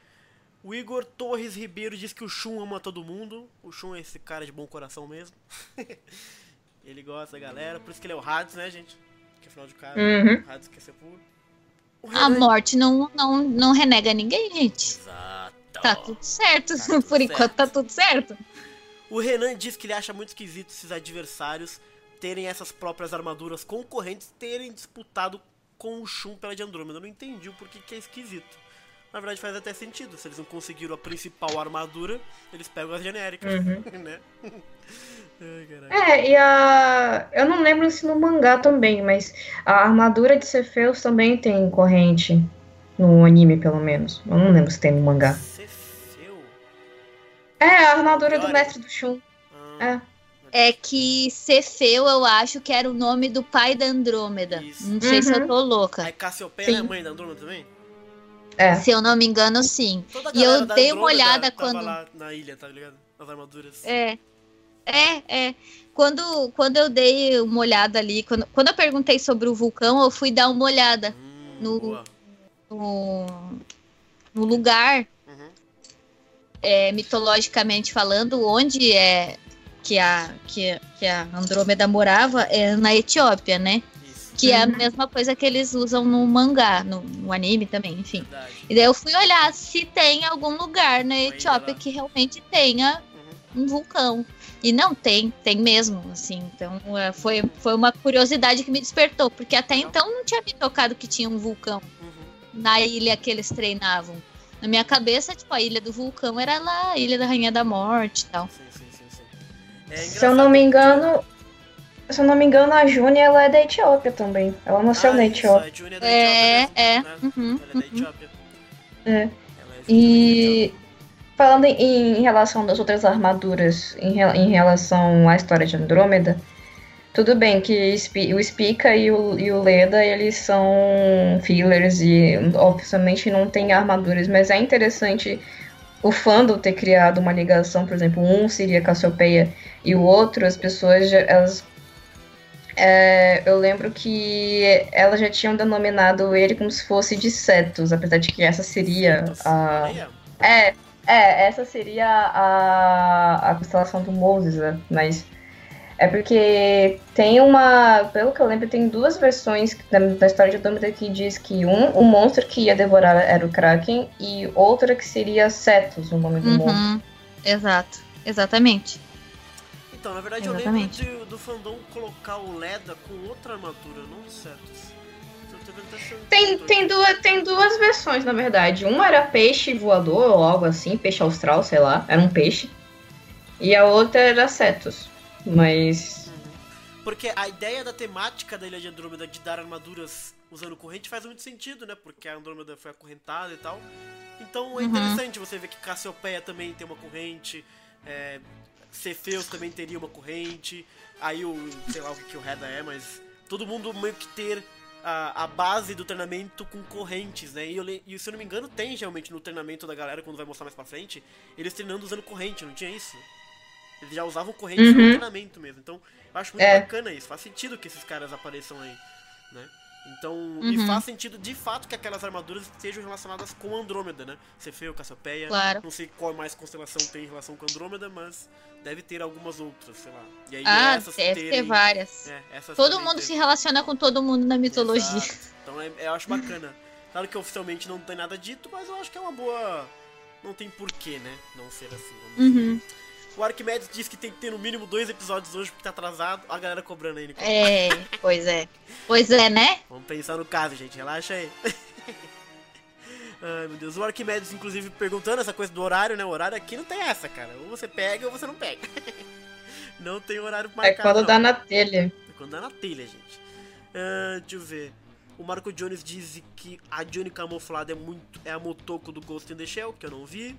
O Igor Torres Ribeiro diz que o Shun ama todo mundo. O Shun é esse cara de bom coração mesmo. ele gosta da galera, por isso que ele é o Hades, né, gente? Que afinal de contas, Uhum. o Hades quer ser puro. A morte não, não, não renega ninguém, gente. Exato. Tá tudo certo. Por enquanto tá tudo certo. O Renan diz que ele acha muito esquisito esses adversários terem essas próprias armaduras concorrentes terem disputado com o Shun pela de Andrômeda. Eu não entendi o porquê que é esquisito. Na verdade faz até sentido. Se eles não conseguiram a principal armadura, eles pegam as genéricas. Uhum. né? Ai. É, e a. Eu não lembro se no mangá também, mas a armadura de Cefeus também tem corrente. No anime, pelo menos. Eu não lembro se tem no mangá. É, a armadura do mestre do Shun. É. É que Cefeu, eu acho que era o nome do pai da Andrômeda. Não sei se eu Uhum. tô louca. Aí Cassiopeia é a mãe da Andrômeda também? É. Se eu não me engano, sim. E eu dei uma olhada tava quando. lá na ilha, tá ligado? As armaduras. É. É, é. Quando, quando eu dei uma olhada ali, quando, quando eu perguntei sobre o vulcão, eu fui dar uma olhada no, no, no lugar, é, mitologicamente falando, onde é que a, que, que a Andrômeda morava, é na Etiópia, né? Que é a Uhum. mesma coisa que eles usam no mangá, no, no anime também, enfim. E daí eu fui olhar se tem algum lugar na Etiópia que realmente tenha um vulcão. E não tem, tem mesmo, assim. Então é, foi, foi uma curiosidade que me despertou, porque até então não tinha me tocado que tinha um vulcão na ilha que eles treinavam. Na minha cabeça, tipo, a Ilha do Vulcão era lá, a Ilha da Rainha da Morte e tal. É Se eu não me engano. Se eu não me engano, a Júnia ela é da Etiópia também. Ela nasceu na Etiópia. É, é. Uhum, uhum. É. E falando em, em relação das outras armaduras, em, em relação à história de Andrômeda, tudo bem que o Spica e o, e o Leda, eles são fillers e oficialmente não tem armaduras, mas é interessante o fandom ter criado uma ligação, por exemplo, um seria Cassiopeia e o outro, as pessoas, elas é, eu lembro que elas já tinham denominado ele como se fosse de Cetus, apesar de que essa seria a. É, é, essa seria a, a constelação do Moses, né? mas é porque tem uma. Pelo que eu lembro, tem duas versões da, da história de Andrômeda que diz que um, o monstro que ia devorar era o Kraken, e outra que seria Cetus, o nome do monstro. Uhum. Exato, exatamente. Então, na verdade, Exatamente. eu lembro de- do fandom colocar o Leda com outra armadura, não certo. Tem, tem, duas, tem duas versões, na verdade. Uma era peixe voador ou algo assim, peixe austral, sei lá, era um peixe. E a outra era Cetus. Mas. Porque a ideia da temática da Ilha de Andrômeda de dar armaduras usando corrente faz muito sentido, né? Porque a Andrômeda foi acorrentada e tal. Então é Uhum. interessante você ver que Cassiopeia também tem uma corrente, é, Cefeus também teria uma corrente, aí o, sei lá o que, que o Reda é, mas todo mundo meio que ter a, a base do treinamento com correntes, né? E, eu, e se eu não me engano tem realmente no treinamento da galera, quando vai mostrar mais pra frente, eles treinando usando corrente, não tinha isso? Eles já usavam corrente no Uhum. treinamento mesmo, então eu acho muito É. bacana isso, faz sentido que esses caras apareçam aí, né? Então, Uhum. e faz sentido de fato que aquelas armaduras estejam relacionadas com Andrômeda, né? Cefeu, Cassiopeia, Claro. não sei qual mais constelação tem em relação com Andrômeda, mas deve ter algumas outras, sei lá. E aí Ah, essas deve ter terem- várias. É, Todo mundo se relaciona com todo mundo na mitologia. Exato. Então é- eu acho bacana. Claro que oficialmente não tem nada dito, mas eu acho que é uma boa. Não tem porquê, né? Não ser assim. vamos Uhum. O Arquimedes disse que tem que ter no mínimo dois episódios hoje porque tá atrasado. A galera cobrando aí, Nicole. É, pois é. Pois é, né? Vamos pensar no caso, gente. Relaxa aí. Ai, meu Deus. O Arquimedes, inclusive, perguntando essa coisa do horário, né? O horário aqui não tem essa, cara. Ou você pega ou você não pega. não tem horário É marcado. quando não. dá na telha. É quando dá na telha, gente. Ah, deixa eu ver. O Marco Jones diz que a Johnny camuflada é muito é a Motoko do Ghost in the Shell, que eu não vi.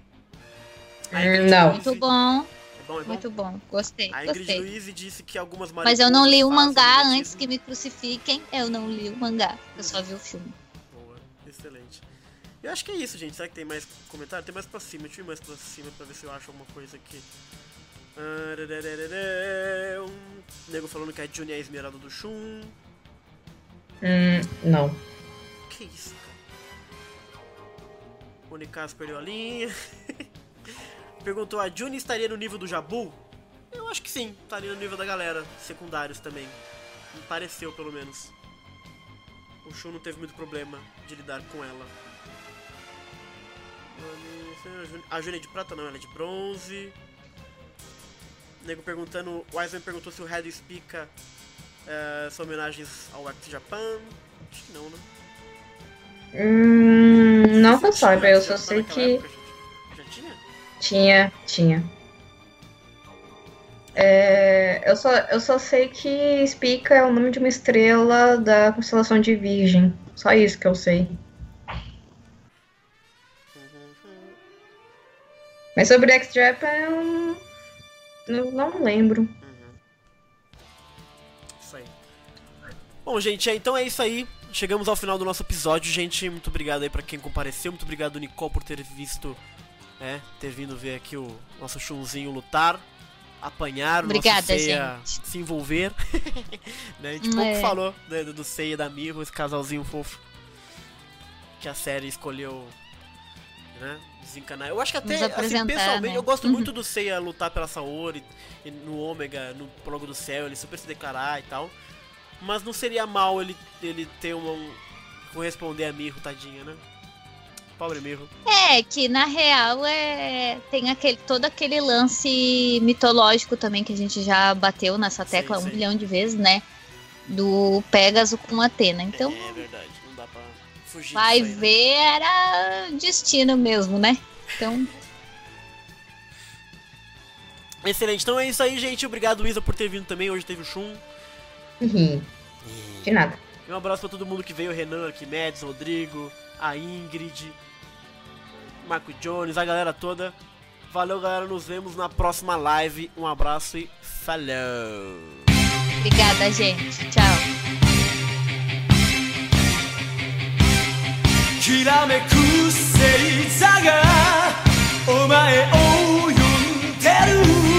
A Ingrid Não. Muito bom. É bom, é bom? Muito bom. Gostei, A Ingrid gostei. Luiz disse que algumas Mas eu não li o mangá antes que me crucifiquem. Eu não li o mangá. Eu só vi o filme. Boa, excelente. Eu acho que é isso, gente. Será que tem mais comentário? Tem mais pra cima. Deixa eu ir mais pra cima pra ver se eu acho alguma coisa aqui. Ah. Um nego falando que a Juni é a esmeralda do Shun. Hum, não. Que isso, cara? O Nicasso perdeu a linha. Perguntou, a Juni estaria no nível do Jabu? Eu acho que sim, estaria no nível da galera, secundários também. Me pareceu, pelo menos. O Shun não teve muito problema de lidar com ela. A Juni é de prata não, ela é de bronze. O nego perguntando, o Wiseman perguntou se o Red Spica eh, são homenagens ao Act Japan. Acho que não, né? Hum, não que eu Tinha saiba, eu só sei naquela que. época, tinha? Tinha. É, eu, só, eu só sei que Spica é o nome de uma estrela da constelação de Virgem. Só isso que eu sei. Mas sobre X-Japan eu não, não lembro. Isso aí. Bom, gente, é, então é isso aí. Chegamos ao final do nosso episódio, gente. Muito obrigado aí pra quem compareceu. Muito obrigado, Nicole, por ter visto, é, ter vindo ver aqui o nosso chunzinho lutar, apanhar, o nosso Obrigada, Seiya gente. se envolver. né? A gente É. pouco falou né, do, Seiya e da Miho, esse casalzinho fofo que a série escolheu né, desencanar. Eu acho que até, assim, pessoalmente, né? eu gosto Uhum. muito do Seiya lutar pela Saori e no Ômega, no Prólogo do Céu, ele super se declarar e tal. Mas não seria mal ele, ele ter uma, um. corresponder a Mirro, tadinha, né? Pobre Mirro. É, que na real é tem aquele, todo aquele lance mitológico também que a gente já bateu nessa tecla um milhão de vezes, né? Do Pégaso com Atena. Então, É verdade, não dá pra fugir vai disso aí, né? ver, era de destino mesmo, né? Então, Excelente. Então é isso aí, gente. Obrigado, Isa, por ter vindo também. Hoje teve o Shun. Uhum. De nada. E um abraço pra todo mundo que veio, o Renan, Arquimedes, Rodrigo, a Ingrid, Marco Jones, a galera toda. Valeu, galera. Nos vemos na próxima live. Um abraço e falou! Obrigada, gente. Tchau. きらめく星座がお前を呼んでる